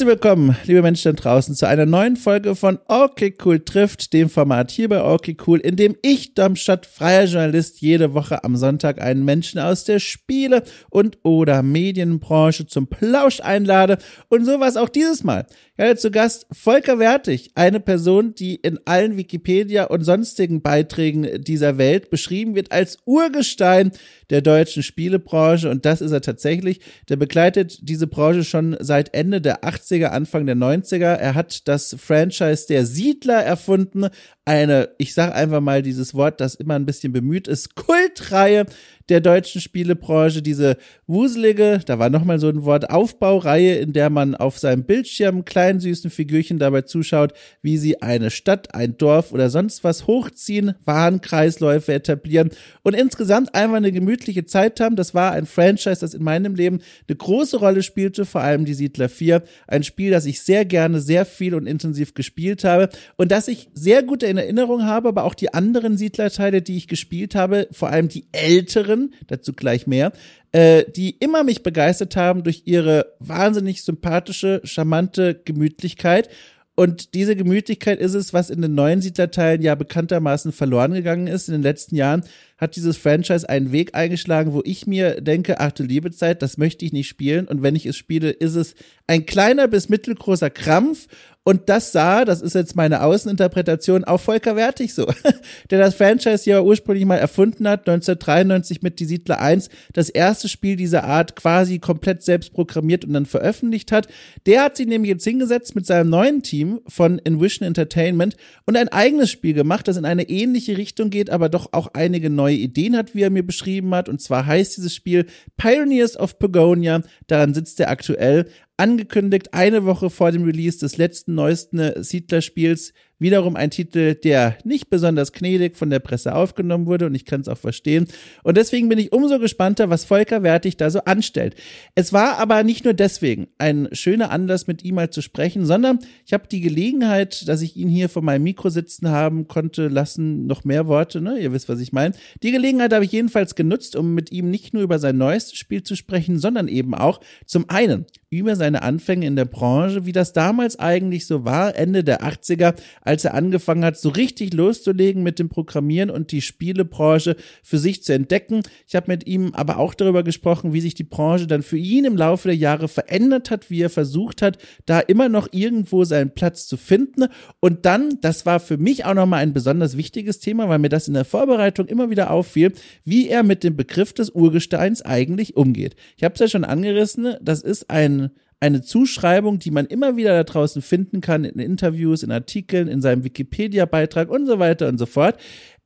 Herzlich willkommen, liebe Menschen da draußen, zu einer neuen Folge von Okay Cool trifft, dem Format hier bei Okay Cool, in dem ich, Domstadt, freier Journalist, jede Woche am Sonntag einen Menschen aus der Spiele- und oder Medienbranche zum Plausch einlade. Und so war es auch dieses Mal. Hatte zu Gast Volker Wertig, eine Person, die in allen Wikipedia und sonstigen Beiträgen dieser Welt beschrieben wird als Urgestein der deutschen Spielebranche. Und das ist er tatsächlich. Der begleitet diese Branche schon seit Ende der 80er, Anfang der 90er. Er hat das Franchise der Siedler erfunden. Eine, ich sage einfach mal dieses Wort, das immer ein bisschen bemüht ist, Kultreihe der deutschen Spielebranche, diese wuselige, da war nochmal so ein Wort, Aufbaureihe, in der man auf seinem Bildschirm kleinen süßen Figürchen dabei zuschaut, wie sie eine Stadt, ein Dorf oder sonst was hochziehen, Warenkreisläufe etablieren und insgesamt einfach eine gemütliche Zeit haben. Das war ein Franchise, das in meinem Leben eine große Rolle spielte, vor allem die Siedler 4. Ein Spiel, das ich sehr gerne, sehr viel und intensiv gespielt habe und das ich sehr gut in Erinnerung habe, aber auch die anderen Siedlerteile, die ich gespielt habe, vor allem die älteren, Autoren, dazu gleich mehr, äh, die immer mich begeistert haben durch ihre wahnsinnig sympathische, charmante Gemütlichkeit. Und diese Gemütlichkeit ist es, was in den neuen Siedlerteilen ja bekanntermaßen verloren gegangen ist. In den letzten Jahren hat dieses Franchise einen Weg eingeschlagen, wo ich mir denke, ach du liebe Zeit, das möchte ich nicht spielen. Und wenn ich es spiele, ist es ein kleiner bis mittelgroßer Krampf und das sah, das ist jetzt meine Außeninterpretation, auch Volker Wertig so, der das Franchise ja ursprünglich mal erfunden hat, 1993 mit Die Siedler 1, das erste Spiel dieser Art quasi komplett selbst programmiert und dann veröffentlicht hat. Der hat sich nämlich jetzt hingesetzt mit seinem neuen Team von Envision Entertainment und ein eigenes Spiel gemacht, das in eine ähnliche Richtung geht, aber doch auch einige neue Ideen hat, wie er mir beschrieben hat. Und zwar heißt dieses Spiel Pioneers of Pagonia. Daran sitzt er aktuell angekündigt, eine Woche vor dem Release des letzten neuesten Siedler-Spiels Wiederum ein Titel, der nicht besonders gnädig von der Presse aufgenommen wurde und ich kann es auch verstehen. Und deswegen bin ich umso gespannter, was Volker Wertig da so anstellt. Es war aber nicht nur deswegen ein schöner Anlass, mit ihm mal zu sprechen, sondern ich habe die Gelegenheit, dass ich ihn hier vor meinem Mikro sitzen haben konnte, lassen noch mehr Worte, ne? Ihr wisst, was ich meine. Die Gelegenheit habe ich jedenfalls genutzt, um mit ihm nicht nur über sein neuestes Spiel zu sprechen, sondern eben auch zum einen über seine Anfänge in der Branche, wie das damals eigentlich so war, Ende der 80er, als er angefangen hat, so richtig loszulegen mit dem Programmieren und die Spielebranche für sich zu entdecken. Ich habe mit ihm aber auch darüber gesprochen, wie sich die Branche dann für ihn im Laufe der Jahre verändert hat, wie er versucht hat, da immer noch irgendwo seinen Platz zu finden. Und dann, das war für mich auch nochmal ein besonders wichtiges Thema, weil mir das in der Vorbereitung immer wieder auffiel, wie er mit dem Begriff des Urgesteins eigentlich umgeht. Ich habe es ja schon angerissen, das ist ein eine Zuschreibung, die man immer wieder da draußen finden kann, in Interviews, in Artikeln, in seinem Wikipedia-Beitrag und so weiter und so fort.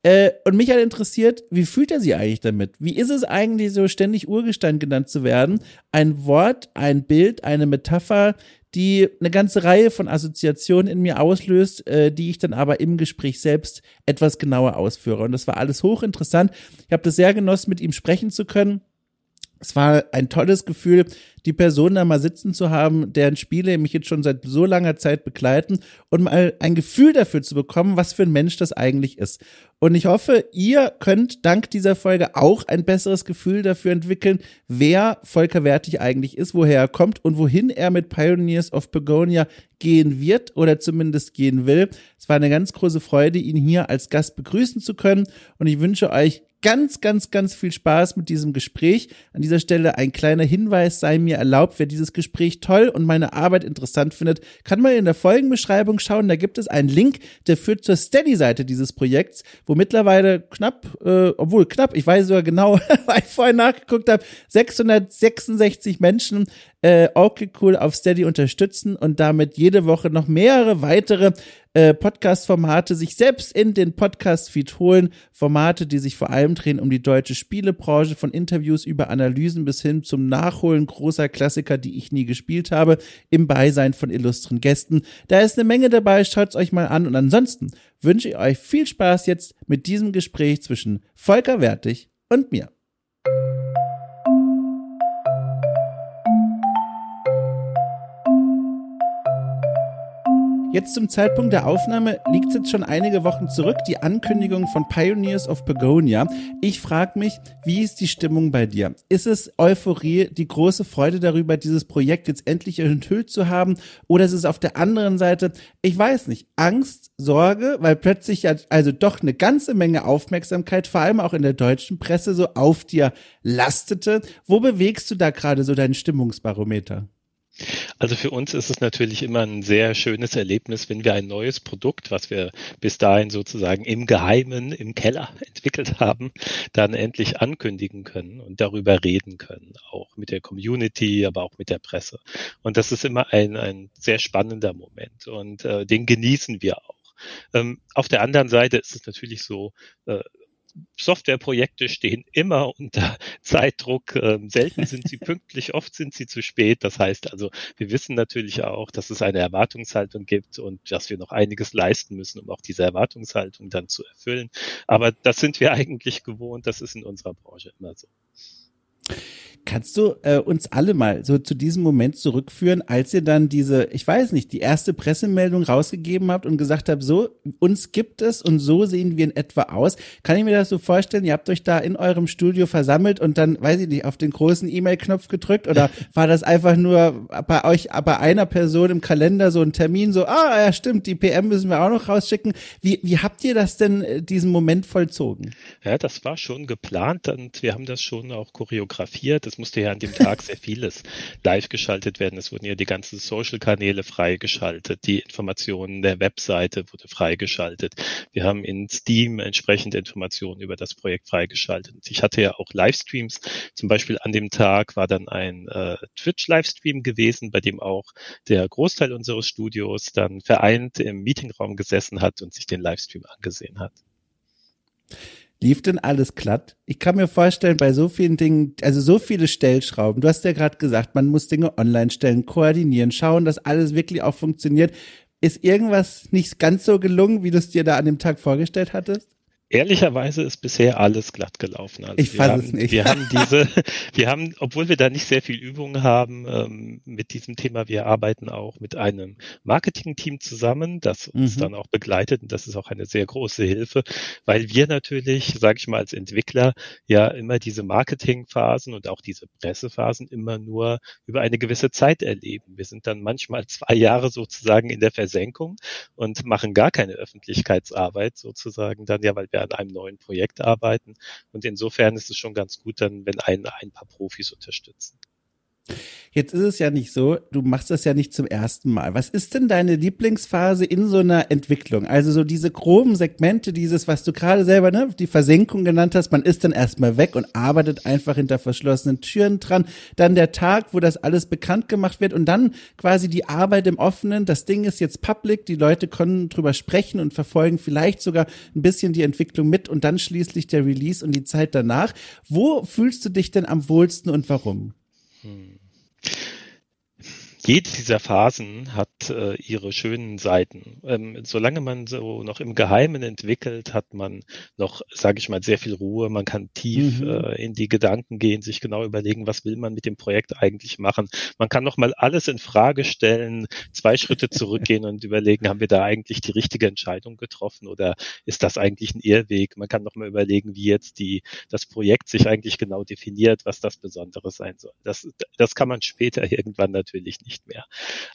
Äh, und mich hat interessiert, wie fühlt er sich eigentlich damit? Wie ist es eigentlich so ständig Urgestein genannt zu werden? Ein Wort, ein Bild, eine Metapher, die eine ganze Reihe von Assoziationen in mir auslöst, äh, die ich dann aber im Gespräch selbst etwas genauer ausführe. Und das war alles hochinteressant. Ich habe das sehr genossen, mit ihm sprechen zu können. Es war ein tolles Gefühl, die Person da mal sitzen zu haben, deren Spiele mich jetzt schon seit so langer Zeit begleiten und mal ein Gefühl dafür zu bekommen, was für ein Mensch das eigentlich ist. Und ich hoffe, ihr könnt dank dieser Folge auch ein besseres Gefühl dafür entwickeln, wer Volker Wertig eigentlich ist, woher er kommt und wohin er mit Pioneers of Begonia gehen wird oder zumindest gehen will. Es war eine ganz große Freude, ihn hier als Gast begrüßen zu können und ich wünsche euch ganz, ganz, ganz viel Spaß mit diesem Gespräch. An dieser Stelle ein kleiner Hinweis sei mir erlaubt, wer dieses Gespräch toll und meine Arbeit interessant findet, kann mal in der Folgenbeschreibung schauen. Da gibt es einen Link, der führt zur Steady-Seite dieses Projekts, wo mittlerweile knapp, äh, obwohl knapp, ich weiß sogar genau, weil ich vorhin nachgeguckt habe, 666 Menschen äh, okay cool auf Steady unterstützen und damit jede Woche noch mehrere weitere äh, Podcast-Formate sich selbst in den Podcast-Feed holen. Formate, die sich vor allem drehen um die deutsche Spielebranche, von Interviews über Analysen bis hin zum Nachholen großer Klassiker, die ich nie gespielt habe, im Beisein von illustren Gästen. Da ist eine Menge dabei, schaut's euch mal an und ansonsten wünsche ich euch viel Spaß jetzt mit diesem Gespräch zwischen Volker Wertig und mir. Jetzt zum Zeitpunkt der Aufnahme liegt jetzt schon einige Wochen zurück, die Ankündigung von Pioneers of Begonia. Ich frage mich, wie ist die Stimmung bei dir? Ist es Euphorie, die große Freude darüber, dieses Projekt jetzt endlich enthüllt zu haben? Oder ist es auf der anderen Seite, ich weiß nicht, Angst, Sorge, weil plötzlich ja also doch eine ganze Menge Aufmerksamkeit, vor allem auch in der deutschen Presse, so auf dir lastete. Wo bewegst du da gerade so dein Stimmungsbarometer? Also für uns ist es natürlich immer ein sehr schönes Erlebnis, wenn wir ein neues Produkt, was wir bis dahin sozusagen im Geheimen, im Keller entwickelt haben, dann endlich ankündigen können und darüber reden können, auch mit der Community, aber auch mit der Presse. Und das ist immer ein, ein sehr spannender Moment und äh, den genießen wir auch. Ähm, auf der anderen Seite ist es natürlich so, äh, Softwareprojekte stehen immer unter Zeitdruck. Ähm, selten sind sie pünktlich, oft sind sie zu spät. Das heißt also, wir wissen natürlich auch, dass es eine Erwartungshaltung gibt und dass wir noch einiges leisten müssen, um auch diese Erwartungshaltung dann zu erfüllen. Aber das sind wir eigentlich gewohnt. Das ist in unserer Branche immer so. Kannst du äh, uns alle mal so zu diesem Moment zurückführen, als ihr dann diese, ich weiß nicht, die erste Pressemeldung rausgegeben habt und gesagt habt, so, uns gibt es und so sehen wir in etwa aus. Kann ich mir das so vorstellen? Ihr habt euch da in eurem Studio versammelt und dann, weiß ich nicht, auf den großen E-Mail-Knopf gedrückt oder war das einfach nur bei euch, bei einer Person im Kalender so ein Termin, so, ah, ja, stimmt, die PM müssen wir auch noch rausschicken. Wie, wie habt ihr das denn, äh, diesen Moment vollzogen? Ja, das war schon geplant und wir haben das schon auch choreografiert. Das es musste ja an dem Tag sehr vieles live geschaltet werden. Es wurden ja die ganzen Social-Kanäle freigeschaltet. Die Informationen der Webseite wurde freigeschaltet. Wir haben in Steam entsprechende Informationen über das Projekt freigeschaltet. Ich hatte ja auch Livestreams. Zum Beispiel an dem Tag war dann ein äh, Twitch-Livestream gewesen, bei dem auch der Großteil unseres Studios dann vereint im Meetingraum gesessen hat und sich den Livestream angesehen hat. Lief denn alles glatt? Ich kann mir vorstellen, bei so vielen Dingen, also so viele Stellschrauben, du hast ja gerade gesagt, man muss Dinge online stellen, koordinieren, schauen, dass alles wirklich auch funktioniert. Ist irgendwas nicht ganz so gelungen, wie du es dir da an dem Tag vorgestellt hattest? Ehrlicherweise ist bisher alles glatt gelaufen. Also ich fasse es nicht. Wir haben diese, wir haben, obwohl wir da nicht sehr viel Übung haben ähm, mit diesem Thema, wir arbeiten auch mit einem Marketing-Team zusammen, das uns mhm. dann auch begleitet und das ist auch eine sehr große Hilfe, weil wir natürlich, sage ich mal, als Entwickler ja immer diese Marketingphasen und auch diese Pressephasen immer nur über eine gewisse Zeit erleben. Wir sind dann manchmal zwei Jahre sozusagen in der Versenkung und machen gar keine Öffentlichkeitsarbeit sozusagen dann ja, weil wir an einem neuen Projekt arbeiten. Und insofern ist es schon ganz gut dann, wenn einen ein paar Profis unterstützen. Jetzt ist es ja nicht so, du machst das ja nicht zum ersten Mal. Was ist denn deine Lieblingsphase in so einer Entwicklung? Also so diese groben Segmente, dieses, was du gerade selber, ne, die Versenkung genannt hast, man ist dann erstmal weg und arbeitet einfach hinter verschlossenen Türen dran. Dann der Tag, wo das alles bekannt gemacht wird und dann quasi die Arbeit im Offenen. Das Ding ist jetzt public, die Leute können drüber sprechen und verfolgen vielleicht sogar ein bisschen die Entwicklung mit und dann schließlich der Release und die Zeit danach. Wo fühlst du dich denn am wohlsten und warum? Hm jede dieser Phasen hat äh, ihre schönen Seiten. Ähm, solange man so noch im Geheimen entwickelt, hat man noch, sage ich mal, sehr viel Ruhe. Man kann tief mhm. äh, in die Gedanken gehen, sich genau überlegen, was will man mit dem Projekt eigentlich machen. Man kann noch mal alles in Frage stellen, zwei Schritte zurückgehen und überlegen, haben wir da eigentlich die richtige Entscheidung getroffen oder ist das eigentlich ein Irrweg? Man kann noch mal überlegen, wie jetzt die das Projekt sich eigentlich genau definiert, was das Besondere sein soll. Das, das kann man später irgendwann natürlich nicht nicht mehr.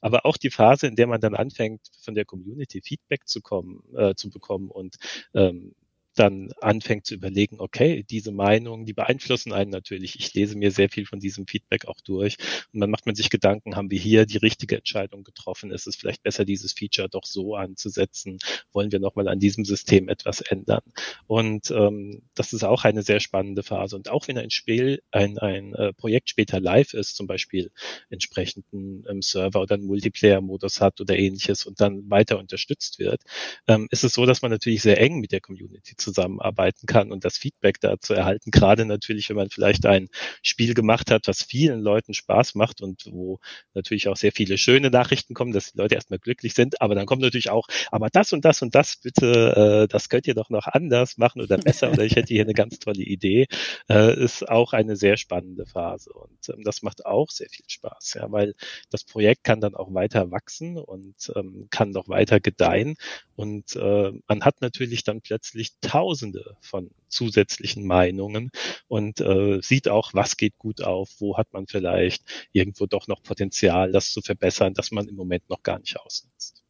Aber auch die Phase, in der man dann anfängt, von der Community Feedback zu kommen, äh, zu bekommen und ähm, dann anfängt zu überlegen, okay, diese Meinungen, die beeinflussen einen natürlich. Ich lese mir sehr viel von diesem Feedback auch durch und dann macht man sich Gedanken, haben wir hier die richtige Entscheidung getroffen? Ist es vielleicht besser, dieses Feature doch so anzusetzen? Wollen wir nochmal an diesem System etwas ändern? Und ähm, das ist auch eine sehr spannende Phase. Und auch wenn ein Spiel, ein, ein äh, Projekt später live ist, zum Beispiel entsprechenden ähm, Server oder einen Multiplayer-Modus hat oder ähnliches und dann weiter unterstützt wird, ähm, ist es so, dass man natürlich sehr eng mit der Community zusammenarbeiten kann und das Feedback dazu erhalten. Gerade natürlich, wenn man vielleicht ein Spiel gemacht hat, was vielen Leuten Spaß macht und wo natürlich auch sehr viele schöne Nachrichten kommen, dass die Leute erstmal glücklich sind. Aber dann kommt natürlich auch, aber das und das und das bitte, äh, das könnt ihr doch noch anders machen oder besser oder ich hätte hier eine ganz tolle Idee, äh, ist auch eine sehr spannende Phase und ähm, das macht auch sehr viel Spaß, ja, weil das Projekt kann dann auch weiter wachsen und ähm, kann noch weiter gedeihen und äh, man hat natürlich dann plötzlich Tausende von zusätzlichen Meinungen und äh, sieht auch, was geht gut auf, wo hat man vielleicht irgendwo doch noch Potenzial, das zu verbessern, das man im Moment noch gar nicht ausnutzt.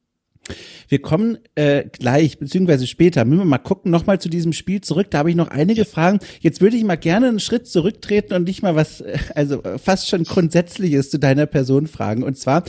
Wir kommen äh, gleich, beziehungsweise später, müssen wir mal gucken, nochmal zu diesem Spiel zurück. Da habe ich noch einige Fragen. Jetzt würde ich mal gerne einen Schritt zurücktreten und dich mal was, äh, also fast schon Grundsätzliches zu deiner Person fragen. Und zwar,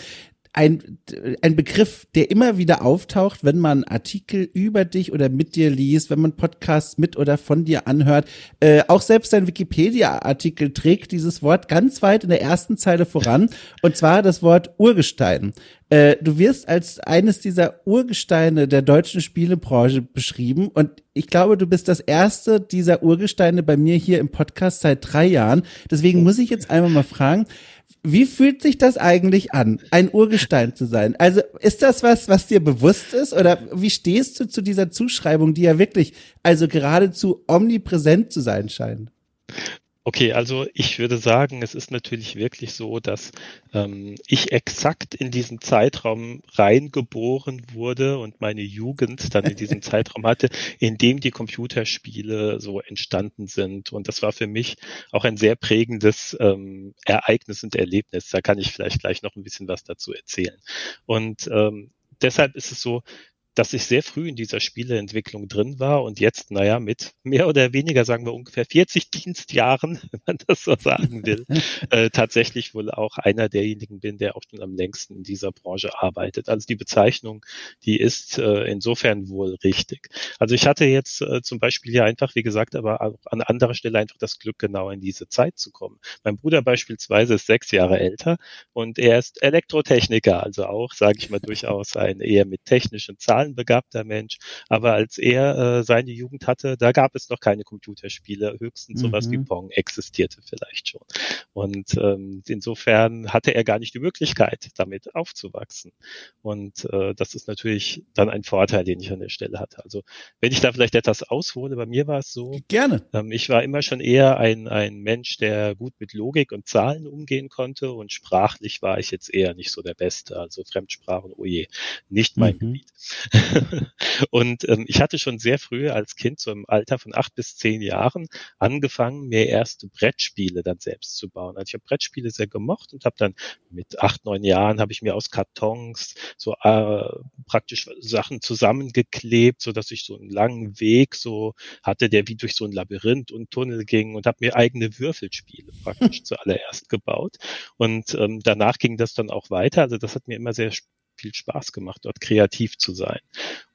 ein, ein Begriff, der immer wieder auftaucht, wenn man Artikel über dich oder mit dir liest, wenn man Podcasts mit oder von dir anhört. Äh, auch selbst dein Wikipedia-Artikel trägt dieses Wort ganz weit in der ersten Zeile voran, und zwar das Wort Urgestein. Äh, du wirst als eines dieser Urgesteine der deutschen Spielebranche beschrieben und ich glaube, du bist das erste dieser Urgesteine bei mir hier im Podcast seit drei Jahren. Deswegen muss ich jetzt einmal mal fragen, wie fühlt sich das eigentlich an, ein Urgestein zu sein? Also ist das was, was dir bewusst ist oder wie stehst du zu dieser Zuschreibung, die ja wirklich also geradezu omnipräsent zu sein scheint? Okay, also ich würde sagen, es ist natürlich wirklich so, dass ähm, ich exakt in diesen Zeitraum reingeboren wurde und meine Jugend dann in diesem Zeitraum hatte, in dem die Computerspiele so entstanden sind. Und das war für mich auch ein sehr prägendes ähm, Ereignis und Erlebnis. Da kann ich vielleicht gleich noch ein bisschen was dazu erzählen. Und ähm, deshalb ist es so, dass ich sehr früh in dieser Spieleentwicklung drin war und jetzt, naja, mit mehr oder weniger, sagen wir ungefähr 40 Dienstjahren, wenn man das so sagen will, äh, tatsächlich wohl auch einer derjenigen bin, der auch schon am längsten in dieser Branche arbeitet. Also die Bezeichnung, die ist äh, insofern wohl richtig. Also ich hatte jetzt äh, zum Beispiel hier einfach, wie gesagt, aber auch an anderer Stelle einfach das Glück, genau in diese Zeit zu kommen. Mein Bruder beispielsweise ist sechs Jahre älter und er ist Elektrotechniker, also auch, sage ich mal, durchaus ein eher mit technischen Zahlen zahlenbegabter Mensch. Aber als er äh, seine Jugend hatte, da gab es noch keine Computerspiele. Höchstens mhm. sowas wie mhm. Pong existierte vielleicht schon. Und ähm, insofern hatte er gar nicht die Möglichkeit, damit aufzuwachsen. Und äh, das ist natürlich dann ein Vorteil, den ich an der Stelle hatte. Also wenn ich da vielleicht etwas aushole, bei mir war es so. Gerne. Ähm, ich war immer schon eher ein, ein Mensch, der gut mit Logik und Zahlen umgehen konnte und sprachlich war ich jetzt eher nicht so der Beste. Also Fremdsprachen, oh je, nicht mein mhm. Gebiet. und ähm, ich hatte schon sehr früh als Kind, so im Alter von acht bis zehn Jahren, angefangen, mir erste Brettspiele dann selbst zu bauen. Also ich habe Brettspiele sehr gemocht und habe dann mit acht, neun Jahren habe ich mir aus Kartons so äh, praktisch Sachen zusammengeklebt, so dass ich so einen langen Weg so hatte, der wie durch so ein Labyrinth und Tunnel ging und habe mir eigene Würfelspiele praktisch zuallererst gebaut. Und ähm, danach ging das dann auch weiter. Also das hat mir immer sehr viel Spaß gemacht, dort kreativ zu sein.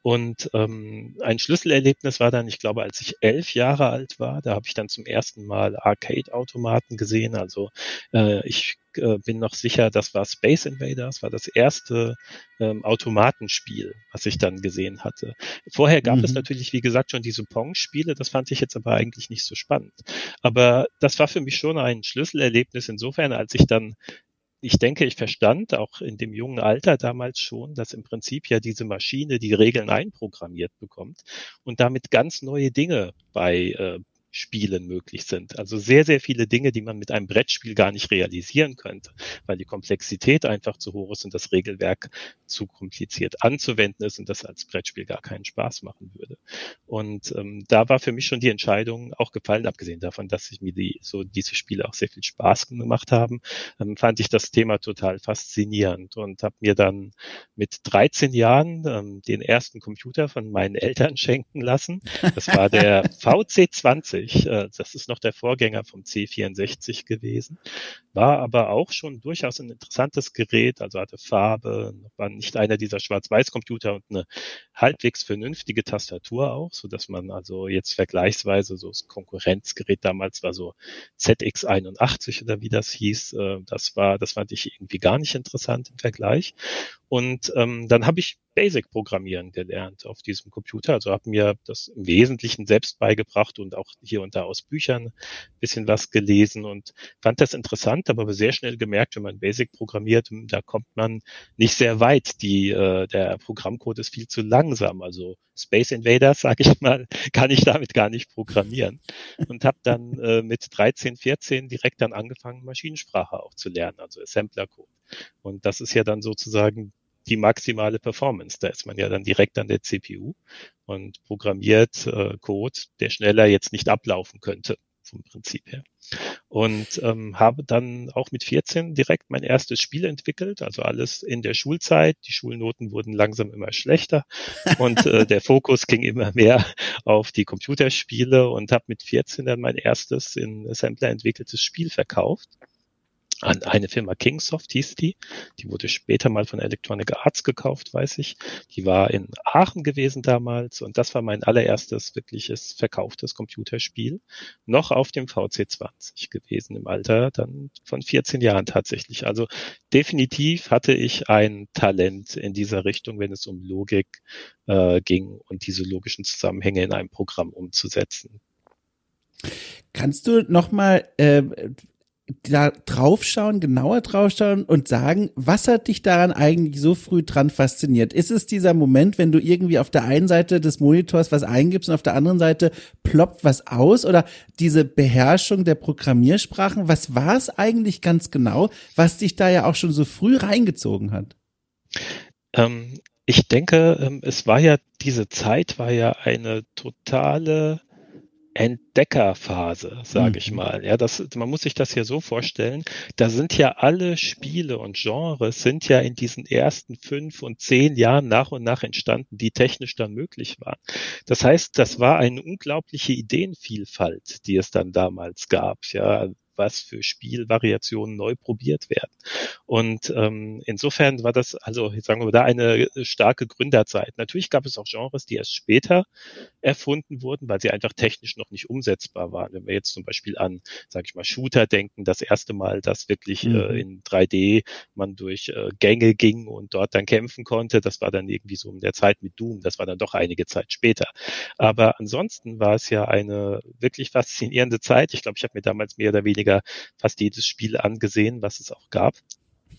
Und ähm, ein Schlüsselerlebnis war dann, ich glaube, als ich elf Jahre alt war, da habe ich dann zum ersten Mal Arcade-Automaten gesehen. Also äh, ich äh, bin noch sicher, das war Space Invaders, war das erste ähm, Automatenspiel, was ich dann gesehen hatte. Vorher gab mhm. es natürlich, wie gesagt, schon diese Pong-Spiele, das fand ich jetzt aber eigentlich nicht so spannend. Aber das war für mich schon ein Schlüsselerlebnis insofern, als ich dann ich denke, ich verstand auch in dem jungen Alter damals schon, dass im Prinzip ja diese Maschine die Regeln einprogrammiert bekommt und damit ganz neue Dinge bei äh, Spielen möglich sind. Also sehr, sehr viele Dinge, die man mit einem Brettspiel gar nicht realisieren könnte, weil die Komplexität einfach zu hoch ist und das Regelwerk zu kompliziert anzuwenden ist und das als Brettspiel gar keinen Spaß machen würde. Und ähm, da war für mich schon die Entscheidung auch gefallen, abgesehen davon, dass ich mir die, so diese Spiele auch sehr viel Spaß gemacht haben, ähm, fand ich das Thema total faszinierend und habe mir dann mit 13 Jahren ähm, den ersten Computer von meinen Eltern schenken lassen. Das war der VC20 ich. Äh, das ist noch der Vorgänger vom C64 gewesen. War aber auch schon durchaus ein interessantes Gerät, also hatte Farbe, war nicht einer dieser Schwarz-Weiß-Computer und eine halbwegs vernünftige Tastatur auch, so dass man also jetzt vergleichsweise so das Konkurrenzgerät damals war so ZX81 oder wie das hieß. Äh, das war, das fand ich irgendwie gar nicht interessant im Vergleich. Und ähm, dann habe ich Basic-Programmieren gelernt auf diesem Computer. Also habe mir das im Wesentlichen selbst beigebracht und auch hier und da aus Büchern bisschen was gelesen und fand das interessant, aber sehr schnell gemerkt, wenn man Basic programmiert, da kommt man nicht sehr weit. Die, äh, der Programmcode ist viel zu langsam. Also Space Invaders, sage ich mal, kann ich damit gar nicht programmieren. Und habe dann äh, mit 13, 14 direkt dann angefangen, Maschinensprache auch zu lernen, also Assembler-Code. Und das ist ja dann sozusagen die maximale Performance. Da ist man ja dann direkt an der CPU und programmiert äh, Code, der schneller jetzt nicht ablaufen könnte vom Prinzip her. Und ähm, habe dann auch mit 14 direkt mein erstes Spiel entwickelt, also alles in der Schulzeit. Die Schulnoten wurden langsam immer schlechter und äh, der Fokus ging immer mehr auf die Computerspiele und habe mit 14 dann mein erstes in Assembler entwickeltes Spiel verkauft an eine Firma Kingsoft hieß die. Die wurde später mal von Electronic Arts gekauft, weiß ich. Die war in Aachen gewesen damals und das war mein allererstes wirkliches verkauftes Computerspiel. Noch auf dem VC20 gewesen im Alter dann von 14 Jahren tatsächlich. Also definitiv hatte ich ein Talent in dieser Richtung, wenn es um Logik äh, ging und diese logischen Zusammenhänge in einem Programm umzusetzen. Kannst du nochmal äh, da draufschauen, genauer draufschauen und sagen, was hat dich daran eigentlich so früh dran fasziniert? Ist es dieser Moment, wenn du irgendwie auf der einen Seite des Monitors was eingibst und auf der anderen Seite ploppt was aus oder diese Beherrschung der Programmiersprachen? Was war es eigentlich ganz genau, was dich da ja auch schon so früh reingezogen hat? Ähm, ich denke, ähm, es war ja, diese Zeit war ja eine totale Entdeckerphase, sage mhm. ich mal. Ja, das, man muss sich das hier so vorstellen. Da sind ja alle Spiele und Genres sind ja in diesen ersten fünf und zehn Jahren nach und nach entstanden, die technisch dann möglich waren. Das heißt, das war eine unglaubliche Ideenvielfalt, die es dann damals gab. Ja, was für Spielvariationen neu probiert werden. Und ähm, insofern war das, also sagen wir mal, da eine starke Gründerzeit. Natürlich gab es auch Genres, die erst später erfunden wurden, weil sie einfach technisch noch nicht umsetzbar waren. Wenn wir jetzt zum Beispiel an, sage ich mal, Shooter denken, das erste Mal, dass wirklich äh, mhm. äh, in 3D man durch äh, Gänge ging und dort dann kämpfen konnte, das war dann irgendwie so in der Zeit mit Doom, das war dann doch einige Zeit später. Aber ansonsten war es ja eine wirklich faszinierende Zeit. Ich glaube, ich habe mir damals mehr oder weniger weniger fast jedes Spiel angesehen, was es auch gab.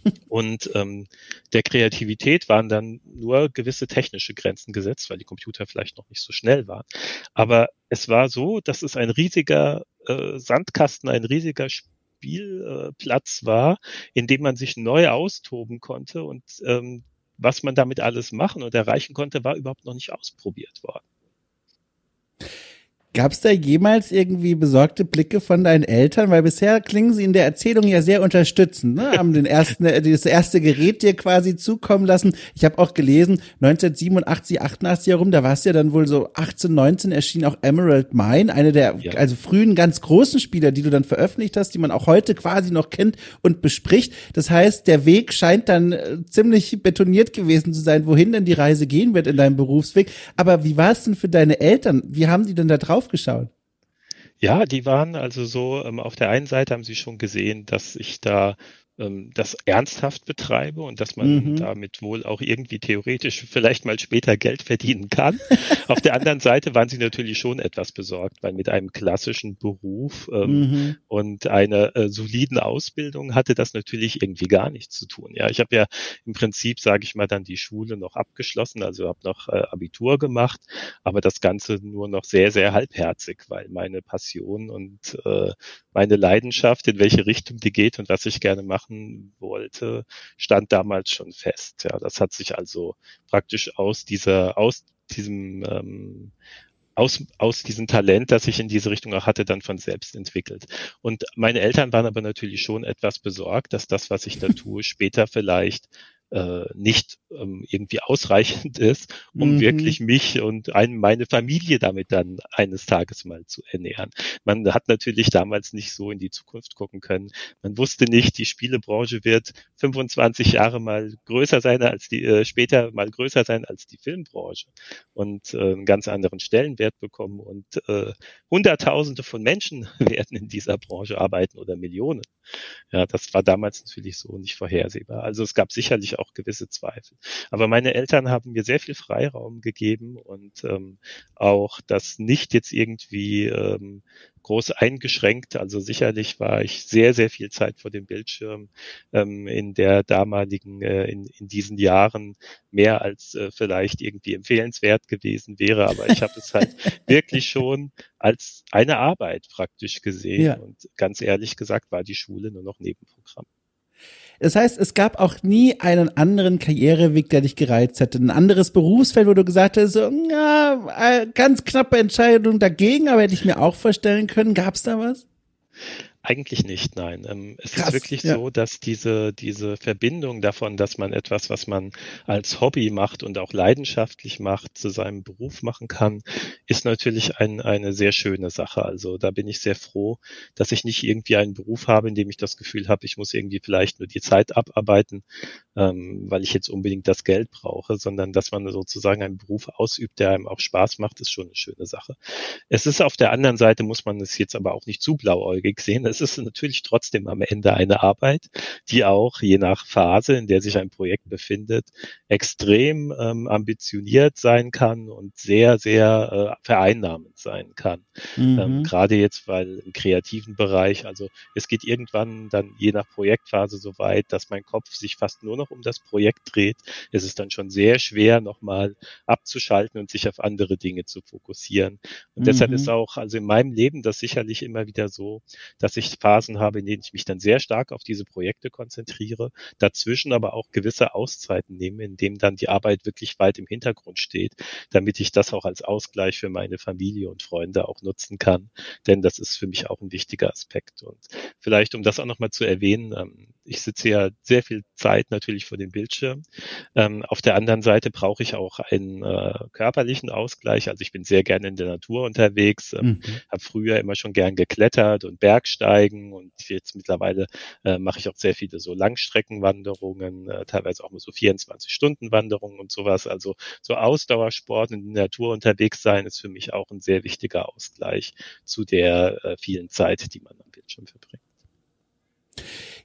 Und ähm, der Kreativität waren dann nur gewisse technische Grenzen gesetzt, weil die Computer vielleicht noch nicht so schnell waren. Aber es war so, dass es ein riesiger äh, Sandkasten, ein riesiger Spielplatz äh, war, in dem man sich neu austoben konnte und ähm, was man damit alles machen und erreichen konnte, war überhaupt noch nicht ausprobiert worden. Gab es da jemals irgendwie besorgte Blicke von deinen Eltern? Weil bisher klingen sie in der Erzählung ja sehr unterstützend, ne? Haben den ersten, äh, das erste Gerät dir quasi zukommen lassen. Ich habe auch gelesen, 1987, 88 herum, da warst du ja dann wohl so 18, 19 erschien auch Emerald Mine, eine der ja. also frühen ganz großen Spieler, die du dann veröffentlicht hast, die man auch heute quasi noch kennt und bespricht. Das heißt, der Weg scheint dann äh, ziemlich betoniert gewesen zu sein, wohin denn die Reise gehen wird in deinem Berufsweg. Aber wie war es denn für deine Eltern? Wie haben die denn da drauf geschaut? Ja, die waren also so, ähm, auf der einen Seite haben sie schon gesehen, dass ich da ähm, das ernsthaft betreibe und dass man mhm. damit wohl auch irgendwie theoretisch vielleicht mal später Geld verdienen kann. Auf der anderen Seite waren sie natürlich schon etwas besorgt, weil mit einem klassischen Beruf ähm, mhm. und einer äh, soliden Ausbildung hatte das natürlich irgendwie gar nichts zu tun. Ja, ich habe ja im Prinzip, sage ich mal, dann die Schule noch abgeschlossen, also habe noch äh, Abitur gemacht, aber das Ganze nur noch sehr, sehr halbherzig, weil meine Passion und äh, meine Leidenschaft, in welche Richtung die geht und was ich gerne mache, machen wollte, stand damals schon fest. Ja, das hat sich also praktisch aus dieser, aus diesem ähm, aus, aus diesem Talent, das ich in diese Richtung auch hatte, dann von selbst entwickelt. Und meine Eltern waren aber natürlich schon etwas besorgt, dass das, was ich da tue, später vielleicht äh, nicht ähm, irgendwie ausreichend ist, um mhm. wirklich mich und ein, meine Familie damit dann eines Tages mal zu ernähren. Man hat natürlich damals nicht so in die Zukunft gucken können. Man wusste nicht, die Spielebranche wird 25 Jahre mal größer sein als die, äh, später mal größer sein als die Filmbranche und äh, einen ganz anderen Stellenwert bekommen und äh, Hunderttausende von Menschen werden in dieser Branche arbeiten oder Millionen. Ja, das war damals natürlich so nicht vorhersehbar. Also es gab sicherlich auch gewisse Zweifel. Aber meine Eltern haben mir sehr viel Freiraum gegeben und ähm, auch das nicht jetzt irgendwie ähm, groß eingeschränkt. Also sicherlich war ich sehr, sehr viel Zeit vor dem Bildschirm ähm, in der damaligen, äh, in, in diesen Jahren mehr als äh, vielleicht irgendwie empfehlenswert gewesen wäre. Aber ich habe es halt wirklich schon als eine Arbeit praktisch gesehen. Ja. Und ganz ehrlich gesagt war die Schule nur noch Nebenprogramm. Das heißt, es gab auch nie einen anderen Karriereweg, der dich gereizt hätte. Ein anderes Berufsfeld, wo du gesagt hast, so, ja, äh, ganz knappe Entscheidung dagegen, aber hätte ich mir auch vorstellen können. Gab es da was? Eigentlich nicht, nein. Ähm, es Krass, ist wirklich ja. so, dass diese, diese Verbindung davon, dass man etwas, was man als Hobby macht und auch leidenschaftlich macht, zu seinem Beruf machen kann, ist natürlich ein, eine sehr schöne Sache. Also da bin ich sehr froh, dass ich nicht irgendwie einen Beruf habe, in dem ich das Gefühl habe, ich muss irgendwie vielleicht nur die Zeit abarbeiten, ähm, weil ich jetzt unbedingt das Geld brauche, sondern dass man sozusagen einen Beruf ausübt, der einem auch Spaß macht, ist schon eine schöne Sache. Es ist auf der anderen Seite, muss man es jetzt aber auch nicht zu blauäugig sehen. Es ist natürlich trotzdem am Ende eine Arbeit, die auch je nach Phase, in der sich ein Projekt befindet, extrem ähm, ambitioniert sein kann und sehr, sehr äh, vereinnahmend sein kann. Mhm. Ähm, Gerade jetzt, weil im kreativen Bereich, also es geht irgendwann dann je nach Projektphase so weit, dass mein Kopf sich fast nur noch um das Projekt dreht. Es ist dann schon sehr schwer, nochmal abzuschalten und sich auf andere Dinge zu fokussieren. Und mhm. deshalb ist auch, also in meinem Leben das sicherlich immer wieder so, dass ich ich Phasen habe, in denen ich mich dann sehr stark auf diese Projekte konzentriere, dazwischen aber auch gewisse Auszeiten nehme, in dem dann die Arbeit wirklich weit im Hintergrund steht, damit ich das auch als Ausgleich für meine Familie und Freunde auch nutzen kann. Denn das ist für mich auch ein wichtiger Aspekt. Und vielleicht, um das auch nochmal zu erwähnen, ähm, ich sitze ja sehr viel Zeit natürlich vor dem Bildschirm. Ähm, auf der anderen Seite brauche ich auch einen äh, körperlichen Ausgleich. Also ich bin sehr gerne in der Natur unterwegs, ähm, mhm. habe früher immer schon gern geklettert und Bergsteigen und jetzt mittlerweile äh, mache ich auch sehr viele so Langstreckenwanderungen, äh, teilweise auch mal so 24-Stunden-Wanderungen und sowas. Also so Ausdauersport in der Natur unterwegs sein ist für mich auch ein sehr wichtiger Ausgleich zu der äh, vielen Zeit, die man am Bildschirm verbringt.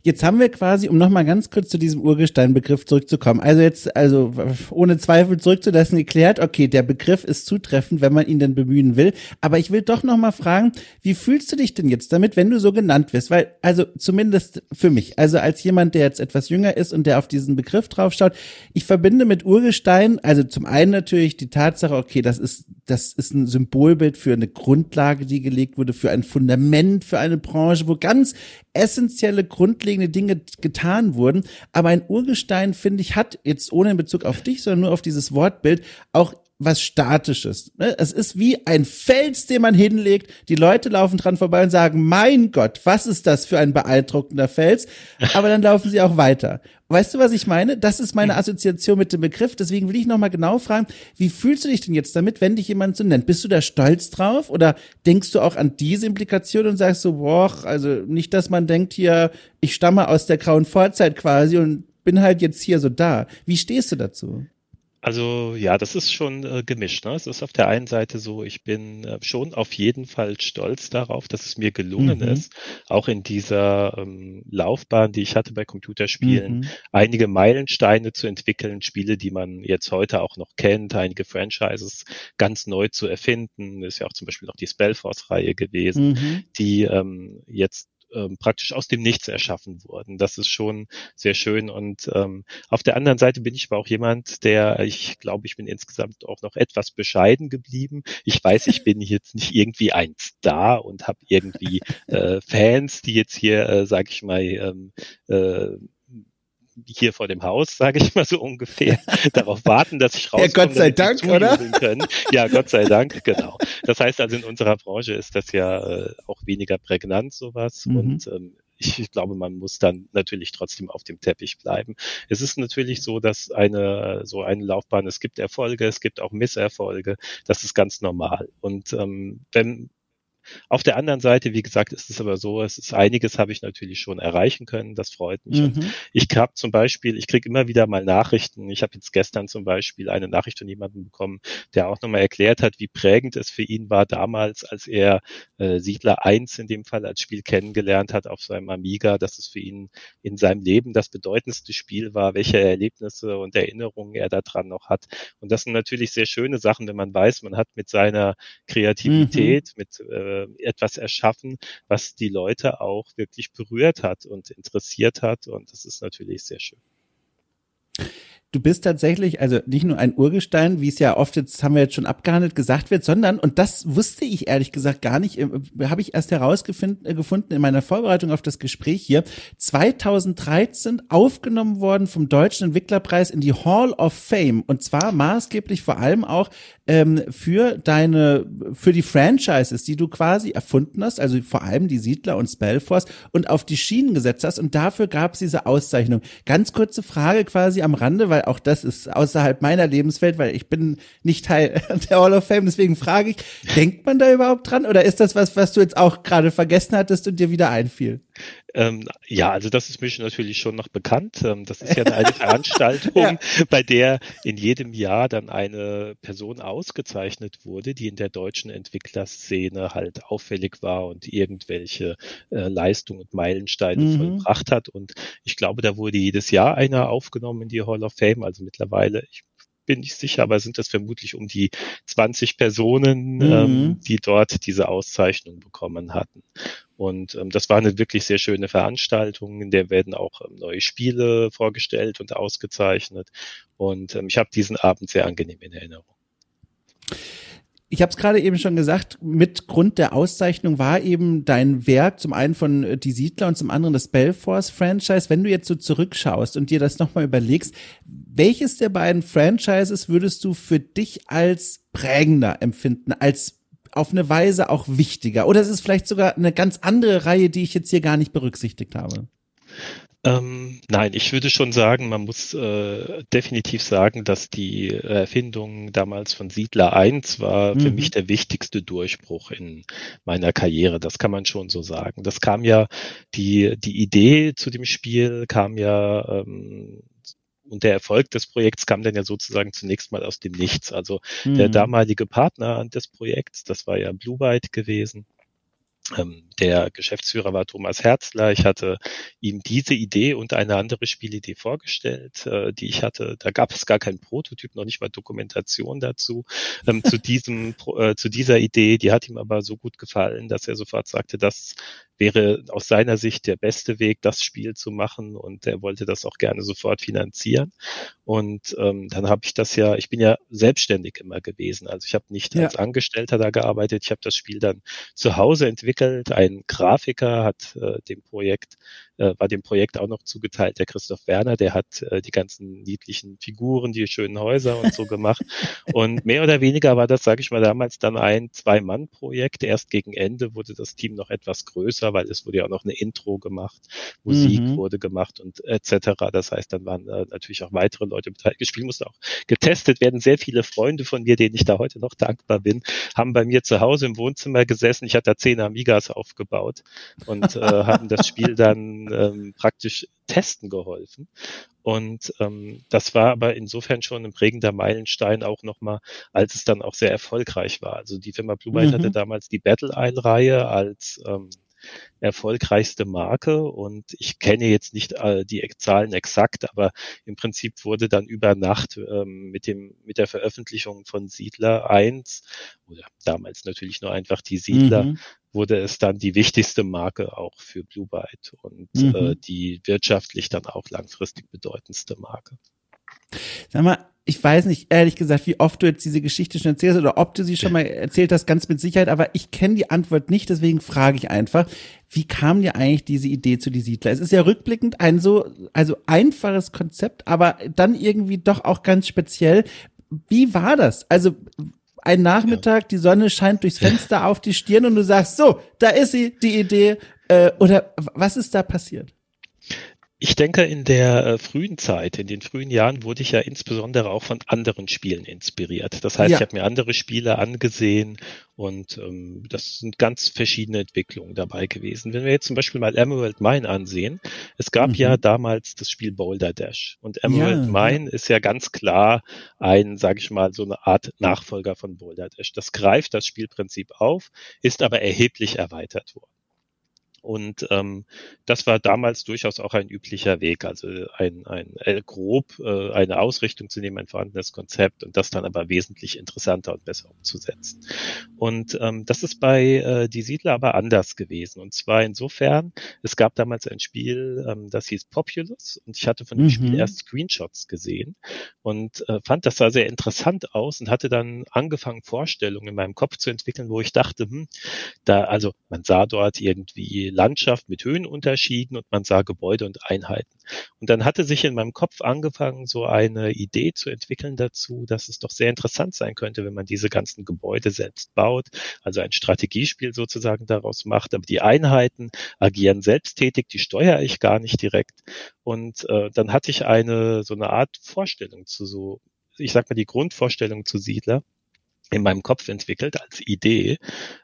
Jetzt haben wir quasi, um nochmal ganz kurz zu diesem Urgestein-Begriff zurückzukommen. Also jetzt, also ohne Zweifel zurückzulassen, geklärt, okay, der Begriff ist zutreffend, wenn man ihn denn bemühen will. Aber ich will doch nochmal fragen, wie fühlst du dich denn jetzt damit, wenn du so genannt wirst? Weil, also zumindest für mich, also als jemand, der jetzt etwas jünger ist und der auf diesen Begriff draufschaut, ich verbinde mit Urgestein, also zum einen natürlich die Tatsache, okay, das ist, das ist ein Symbolbild für eine Grundlage, die gelegt wurde, für ein Fundament, für eine Branche, wo ganz essentielle, grundlegende Dinge getan wurden. Aber ein Urgestein, finde ich, hat jetzt ohne in Bezug auf dich, sondern nur auf dieses Wortbild auch was Statisches. Ne? Es ist wie ein Fels, den man hinlegt. Die Leute laufen dran vorbei und sagen, mein Gott, was ist das für ein beeindruckender Fels? Aber dann laufen sie auch weiter. Weißt du, was ich meine? Das ist meine Assoziation mit dem Begriff. Deswegen will ich nochmal genau fragen, wie fühlst du dich denn jetzt damit, wenn dich jemand so nennt? Bist du da stolz drauf? Oder denkst du auch an diese Implikation und sagst so, boah, also nicht, dass man denkt hier, ich stamme aus der grauen Vorzeit quasi und bin halt jetzt hier so da. Wie stehst du dazu? Also ja, das ist schon äh, gemischt. Ne? Es ist auf der einen Seite so, ich bin äh, schon auf jeden Fall stolz darauf, dass es mir gelungen mhm. ist, auch in dieser ähm, Laufbahn, die ich hatte bei Computerspielen, mhm. einige Meilensteine zu entwickeln, Spiele, die man jetzt heute auch noch kennt, einige Franchises ganz neu zu erfinden. Ist ja auch zum Beispiel noch die Spellforce-Reihe gewesen, mhm. die ähm, jetzt ähm, praktisch aus dem Nichts erschaffen wurden. Das ist schon sehr schön. Und ähm, auf der anderen Seite bin ich aber auch jemand, der, ich glaube, ich bin insgesamt auch noch etwas bescheiden geblieben. Ich weiß, ich bin jetzt nicht irgendwie ein Star und habe irgendwie äh, Fans, die jetzt hier, äh, sage ich mal, ähm, äh, hier vor dem Haus, sage ich mal so ungefähr, darauf warten, dass ich rauskomme. Ja, Gott sei Dank, oder? Können. Ja, Gott sei Dank, genau. Das heißt also, in unserer Branche ist das ja äh, auch weniger prägnant, sowas. Mhm. Und ähm, ich glaube, man muss dann natürlich trotzdem auf dem Teppich bleiben. Es ist natürlich so, dass eine so eine Laufbahn, es gibt Erfolge, es gibt auch Misserfolge, das ist ganz normal. Und ähm, wenn auf der anderen Seite, wie gesagt, ist es aber so, es ist einiges habe ich natürlich schon erreichen können. Das freut mich. Mhm. Ich habe zum Beispiel, ich kriege immer wieder mal Nachrichten. Ich habe jetzt gestern zum Beispiel eine Nachricht von jemandem bekommen, der auch nochmal erklärt hat, wie prägend es für ihn war damals, als er äh, Siedler 1 in dem Fall als Spiel kennengelernt hat auf seinem Amiga, dass es für ihn in seinem Leben das bedeutendste Spiel war, welche Erlebnisse und Erinnerungen er daran noch hat. Und das sind natürlich sehr schöne Sachen, wenn man weiß, man hat mit seiner Kreativität, mhm. mit äh, äh, etwas erschaffen, was die Leute auch wirklich berührt hat und interessiert hat. Und das ist natürlich sehr schön du bist tatsächlich, also nicht nur ein Urgestein, wie es ja oft jetzt, haben wir jetzt schon abgehandelt, gesagt wird, sondern, und das wusste ich ehrlich gesagt gar nicht, äh, habe ich erst herausgefunden äh, in meiner Vorbereitung auf das Gespräch hier, 2013 aufgenommen worden vom Deutschen Entwicklerpreis in die Hall of Fame und zwar maßgeblich vor allem auch ähm, für deine, für die Franchises, die du quasi erfunden hast, also vor allem die Siedler und Spellforce und auf die Schienen gesetzt hast und dafür gab es diese Auszeichnung. Ganz kurze Frage quasi am Rande, weil auch das ist außerhalb meiner Lebenswelt, weil ich bin nicht Teil der Hall of Fame, deswegen frage ich, denkt man da überhaupt dran oder ist das was, was du jetzt auch gerade vergessen hattest und dir wieder einfiel? Ähm, ja, also das ist mir natürlich schon noch bekannt. Ähm, das ist ja eine Veranstaltung, ja. bei der in jedem Jahr dann eine Person ausgezeichnet wurde, die in der deutschen Entwicklerszene halt auffällig war und irgendwelche äh, Leistungen und Meilensteine mhm. vollbracht hat. Und ich glaube, da wurde jedes Jahr einer aufgenommen in die Hall of Fame. Also mittlerweile, ich bin nicht sicher, aber sind das vermutlich um die 20 Personen, mhm. ähm, die dort diese Auszeichnung bekommen hatten. Und ähm, das war eine wirklich sehr schöne Veranstaltung, in der werden auch ähm, neue Spiele vorgestellt und ausgezeichnet. Und ähm, ich habe diesen Abend sehr angenehm in Erinnerung ich habe es gerade eben schon gesagt, mit Grund der Auszeichnung war eben dein Werk zum einen von äh, Die Siedler und zum anderen das Belforce-Franchise. Wenn du jetzt so zurückschaust und dir das nochmal überlegst, welches der beiden Franchises würdest du für dich als prägender empfinden, als auf eine Weise auch wichtiger? Oder ist es vielleicht sogar eine ganz andere Reihe, die ich jetzt hier gar nicht berücksichtigt habe? Ähm, nein, ich würde schon sagen, man muss äh, definitiv sagen, dass die Erfindung damals von Siedler 1 war mhm. für mich der wichtigste Durchbruch in meiner Karriere. Das kann man schon so sagen. Das kam ja, die, die Idee zu dem Spiel kam ja ähm, und der Erfolg des Projekts kam dann ja sozusagen zunächst mal aus dem Nichts. Also mhm. der damalige Partner des Projekts, das war ja Blue Byte gewesen, der Geschäftsführer war Thomas Herzler. Ich hatte ihm diese Idee und eine andere Spielidee vorgestellt, äh, die ich hatte. Da gab es gar keinen Prototyp, noch nicht mal Dokumentation dazu. Ähm, zu diesem, äh, zu dieser Idee, die hat ihm aber so gut gefallen, dass er sofort sagte, das wäre aus seiner Sicht der beste Weg, das Spiel zu machen und er wollte das auch gerne sofort finanzieren. Und ähm, dann habe ich das ja, ich bin ja selbstständig immer gewesen. Also ich habe nicht ja. als Angestellter da gearbeitet, ich habe das Spiel dann zu Hause entwickelt. Ein Grafiker hat äh, dem Projekt äh, war dem Projekt auch noch zugeteilt, der Christoph Werner, der hat äh, die ganzen niedlichen Figuren, die schönen Häuser und so gemacht. und mehr oder weniger war das, sage ich mal, damals dann ein Zwei-Mann-Projekt. Erst gegen Ende wurde das Team noch etwas größer, weil es wurde ja auch noch eine Intro gemacht, Musik mhm. wurde gemacht und etc. Das heißt, dann waren äh, natürlich auch weitere Leute beteiligt. Gespielt musste auch getestet werden. Sehr viele Freunde von mir, denen ich da heute noch dankbar bin, haben bei mir zu Hause im Wohnzimmer gesessen. Ich hatte da zehn Amigas aufgebaut und äh, haben das Spiel dann ähm, praktisch testen geholfen. Und ähm, das war aber insofern schon ein prägender Meilenstein auch nochmal, als es dann auch sehr erfolgreich war. Also die Firma Blue White mhm. hatte damals die Battle Isle-Reihe als ähm, erfolgreichste Marke und ich kenne jetzt nicht äh, die Zahlen exakt, aber im Prinzip wurde dann über Nacht ähm, mit dem mit der Veröffentlichung von Siedler 1 oder damals natürlich nur einfach die Siedler mhm wurde es dann die wichtigste Marke auch für Blue Byte und mhm. äh, die wirtschaftlich dann auch langfristig bedeutendste Marke. Sag mal, ich weiß nicht, ehrlich gesagt, wie oft du jetzt diese Geschichte schon erzählst oder ob du sie schon mal erzählt hast, ganz mit Sicherheit, aber ich kenne die Antwort nicht, deswegen frage ich einfach, wie kam dir eigentlich diese Idee zu die Siedler? Es ist ja rückblickend ein so, also einfaches Konzept, aber dann irgendwie doch auch ganz speziell. Wie war das? Also ein Nachmittag, ja. die Sonne scheint durchs Fenster auf die Stirn und du sagst, so, da ist sie, die Idee. Äh, oder was ist da passiert? Ich denke, in der äh, frühen Zeit, in den frühen Jahren, wurde ich ja insbesondere auch von anderen Spielen inspiriert. Das heißt, ja. ich habe mir andere Spiele angesehen und ähm, das sind ganz verschiedene Entwicklungen dabei gewesen. Wenn wir jetzt zum Beispiel mal Emerald Mine ansehen, es gab mhm. ja damals das Spiel Boulder Dash und Emerald ja, Mine ja. ist ja ganz klar ein, sage ich mal, so eine Art Nachfolger von Boulder Dash. Das greift das Spielprinzip auf, ist aber erheblich erweitert worden. Und ähm, das war damals durchaus auch ein üblicher Weg, also ein, ein äh, grob äh, eine Ausrichtung zu nehmen, ein vorhandenes Konzept und das dann aber wesentlich interessanter und besser umzusetzen. Und ähm, das ist bei äh, Die Siedler aber anders gewesen. Und zwar insofern, es gab damals ein Spiel, ähm, das hieß Populous und ich hatte von dem mhm. Spiel erst Screenshots gesehen und äh, fand das sah sehr interessant aus und hatte dann angefangen, Vorstellungen in meinem Kopf zu entwickeln, wo ich dachte, hm, da, also man sah dort irgendwie Landschaft mit Höhenunterschieden und man sah Gebäude und Einheiten. Und dann hatte sich in meinem Kopf angefangen, so eine Idee zu entwickeln dazu, dass es doch sehr interessant sein könnte, wenn man diese ganzen Gebäude selbst baut, also ein Strategiespiel sozusagen daraus macht. Aber die Einheiten agieren selbsttätig, die steuere ich gar nicht direkt. Und äh, dann hatte ich eine so eine Art Vorstellung zu so, ich sag mal die Grundvorstellung zu Siedler in meinem Kopf entwickelt als Idee.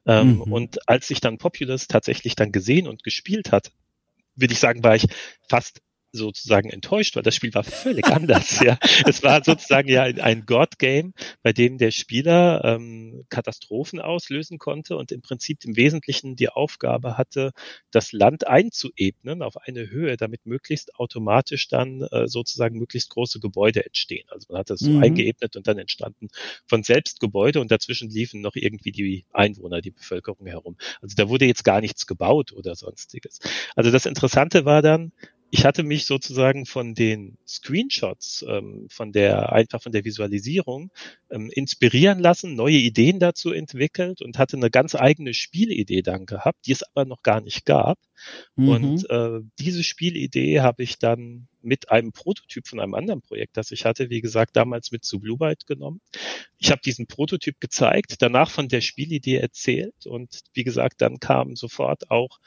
Ähm, mhm. Und als ich dann Populous tatsächlich dann gesehen und gespielt hat, würde ich sagen, war ich fast sozusagen enttäuscht, weil das Spiel war völlig anders. Ja, es war sozusagen ja ein God-Game, bei dem der Spieler ähm, Katastrophen auslösen konnte und im Prinzip im Wesentlichen die Aufgabe hatte, das Land einzuebnen auf eine Höhe, damit möglichst automatisch dann äh, sozusagen möglichst große Gebäude entstehen. Also man hat das so mhm. eingeebnet und dann entstanden von selbst Gebäude und dazwischen liefen noch irgendwie die Einwohner, die Bevölkerung herum. Also da wurde jetzt gar nichts gebaut oder sonstiges. Also das Interessante war dann, ich hatte mich sozusagen von den Screenshots, ähm, von der einfach von der Visualisierung ähm, inspirieren lassen, neue Ideen dazu entwickelt und hatte eine ganz eigene Spielidee dann gehabt, die es aber noch gar nicht gab. Mhm. Und äh, diese Spielidee habe ich dann mit einem Prototyp von einem anderen Projekt, das ich hatte, wie gesagt, damals mit zu Blue Byte genommen. Ich habe diesen Prototyp gezeigt, danach von der Spielidee erzählt und wie gesagt, dann kam sofort auch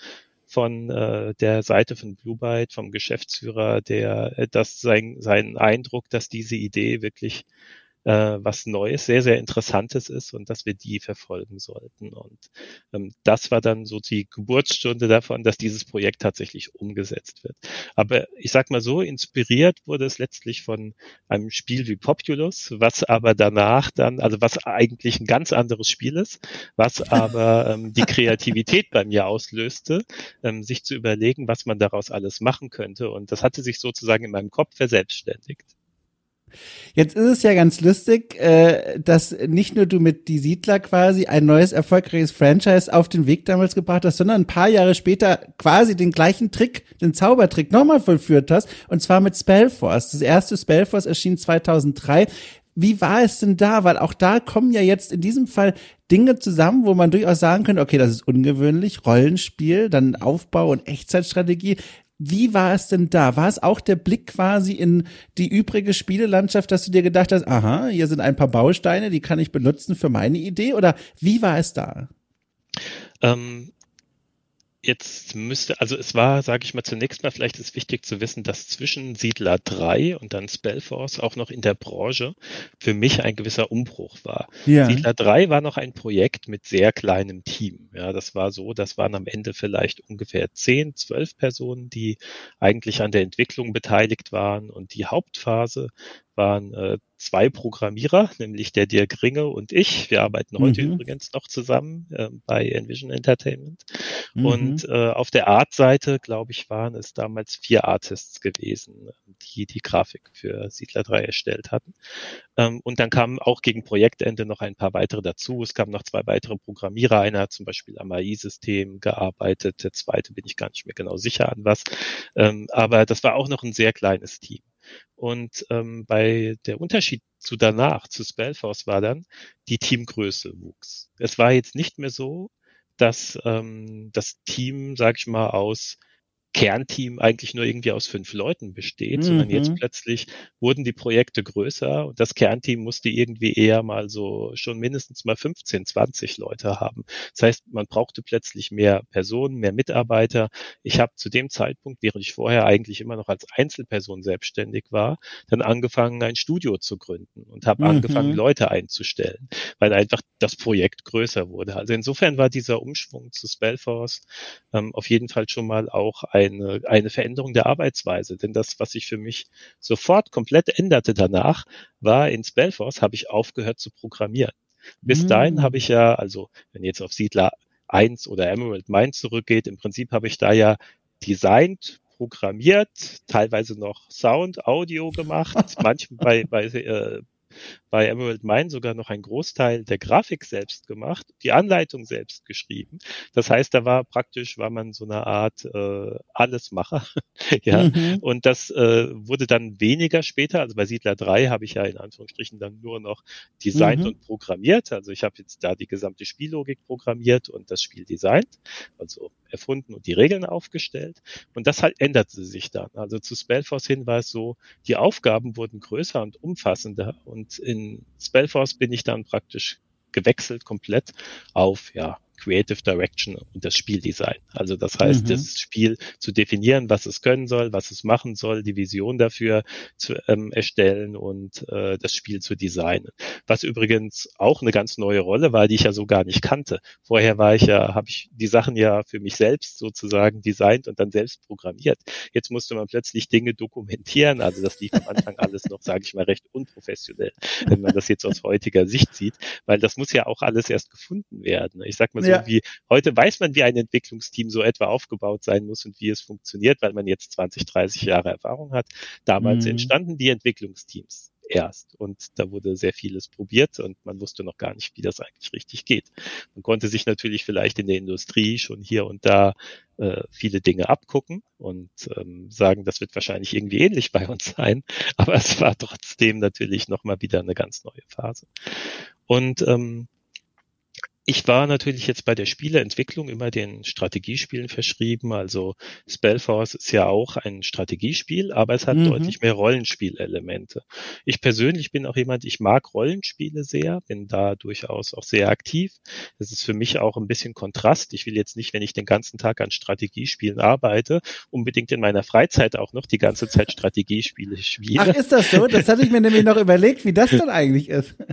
von äh, der Seite von Blue Byte, vom Geschäftsführer, der äh, das sein, sein Eindruck, dass diese Idee wirklich äh, was Neues, sehr, sehr Interessantes ist und dass wir die verfolgen sollten. Und ähm, das war dann so die Geburtsstunde davon, dass dieses Projekt tatsächlich umgesetzt wird. Aber ich sag mal so, inspiriert wurde es letztlich von einem Spiel wie Populous, was aber danach dann, also was eigentlich ein ganz anderes Spiel ist, was aber ähm, die Kreativität bei mir auslöste, ähm, sich zu überlegen, was man daraus alles machen könnte. Und das hatte sich sozusagen in meinem Kopf verselbstständigt. Jetzt ist es ja ganz lustig, äh, dass nicht nur du mit Die Siedler quasi ein neues erfolgreiches Franchise auf den Weg damals gebracht hast, sondern ein paar Jahre später quasi den gleichen Trick, den Zaubertrick nochmal vollführt hast, und zwar mit Spellforce. Das erste Spellforce erschien 2003. Wie war es denn da? Weil auch da kommen ja jetzt in diesem Fall Dinge zusammen, wo man durchaus sagen könnte, okay, das ist ungewöhnlich, Rollenspiel, dann Aufbau und Echtzeitstrategie. Wie war es denn da? War es auch der Blick quasi in die übrige Spielelandschaft, dass du dir gedacht hast, aha, hier sind ein paar Bausteine, die kann ich benutzen für meine Idee? Oder wie war es da? Ähm, Jetzt müsste, also es war, sage ich mal, zunächst mal vielleicht ist wichtig zu wissen, dass zwischen Siedler 3 und dann Spellforce auch noch in der Branche für mich ein gewisser Umbruch war. Ja. Siedler 3 war noch ein Projekt mit sehr kleinem Team. Ja, das war so, das waren am Ende vielleicht ungefähr 10, 12 Personen, die eigentlich an der Entwicklung beteiligt waren und die Hauptphase waren äh, zwei Programmierer, nämlich der Dirk Ringe und ich. Wir arbeiten heute mhm. übrigens noch zusammen äh, bei Envision Entertainment. Mhm. Und äh, auf der Art-Seite, glaube ich, waren es damals vier Artists gewesen, die die Grafik für Siedler 3 erstellt hatten. Ähm, und dann kamen auch gegen Projektende noch ein paar weitere dazu. Es kamen noch zwei weitere Programmierer. Einer hat zum Beispiel am AI-System gearbeitet, der zweite bin ich gar nicht mehr genau sicher an was. Ähm, aber das war auch noch ein sehr kleines Team. Und ähm, bei der Unterschied zu danach, zu Spellforce, war dann, die Teamgröße wuchs. Es war jetzt nicht mehr so, dass ähm, das Team, sag ich mal, aus Kernteam eigentlich nur irgendwie aus fünf Leuten besteht, mhm. sondern jetzt mhm. plötzlich wurden die Projekte größer und das Kernteam musste irgendwie eher mal so schon mindestens mal 15, 20 Leute haben. Das heißt, man brauchte plötzlich mehr Personen, mehr Mitarbeiter. Ich habe zu dem Zeitpunkt, während ich vorher eigentlich immer noch als Einzelperson selbstständig war, dann angefangen, ein Studio zu gründen und habe mhm. angefangen, Leute einzustellen, weil einfach das Projekt größer wurde. Also insofern war dieser Umschwung zu Spellforce ähm, auf jeden Fall schon mal auch ein eine, eine Veränderung der Arbeitsweise. Denn das, was sich für mich sofort komplett änderte danach, war in Spellforce habe ich aufgehört zu programmieren. Bis dahin habe ich ja, also wenn jetzt auf Siedler 1 oder Emerald Mine zurückgeht, im Prinzip habe ich da ja designt, programmiert, teilweise noch Sound, Audio gemacht, manchmal bei, bei äh, bei Emerald Mine sogar noch ein Großteil der Grafik selbst gemacht, die Anleitung selbst geschrieben. Das heißt, da war praktisch, war man so eine Art äh, Allesmacher. ja. Mhm. Und das äh, wurde dann weniger später. Also bei Siedler 3 habe ich ja in Anführungsstrichen dann nur noch designt mhm. und programmiert. Also ich habe jetzt da die gesamte Spiellogik programmiert und das Spiel designt, also erfunden und die Regeln aufgestellt. Und das halt änderte sich dann. Also zu Spellforce hin war es so, die Aufgaben wurden größer und umfassender und und in Spellforce bin ich dann praktisch gewechselt komplett auf, ja, Creative Direction und das Spieldesign. Also das heißt, mhm. das Spiel zu definieren, was es können soll, was es machen soll, die Vision dafür zu ähm, erstellen und äh, das Spiel zu designen. Was übrigens auch eine ganz neue Rolle war, die ich ja so gar nicht kannte. Vorher war ich ja, habe ich die Sachen ja für mich selbst sozusagen designt und dann selbst programmiert. Jetzt musste man plötzlich Dinge dokumentieren. Also das lief am Anfang alles noch, sage ich mal, recht unprofessionell, wenn man das jetzt aus heutiger Sicht sieht, weil das muss ja auch alles erst gefunden werden. Ich sag mal so, ja. wie heute weiß man, wie ein Entwicklungsteam so etwa aufgebaut sein muss und wie es funktioniert, weil man jetzt 20, 30 Jahre Erfahrung hat. Damals mhm. entstanden die Entwicklungsteams erst und da wurde sehr vieles probiert und man wusste noch gar nicht, wie das eigentlich richtig geht. Man konnte sich natürlich vielleicht in der Industrie schon hier und da äh, viele Dinge abgucken und ähm, sagen, das wird wahrscheinlich irgendwie ähnlich bei uns sein, aber es war trotzdem natürlich nochmal wieder eine ganz neue Phase. Und ähm, ich war natürlich jetzt bei der Spieleentwicklung immer den Strategiespielen verschrieben. Also Spellforce ist ja auch ein Strategiespiel, aber es hat mhm. deutlich mehr Rollenspielelemente. Ich persönlich bin auch jemand, ich mag Rollenspiele sehr, bin da durchaus auch sehr aktiv. Das ist für mich auch ein bisschen Kontrast. Ich will jetzt nicht, wenn ich den ganzen Tag an Strategiespielen arbeite, unbedingt in meiner Freizeit auch noch die ganze Zeit Strategiespiele spielen. Ach, ist das so? Das hatte ich mir nämlich noch überlegt, wie das dann eigentlich ist.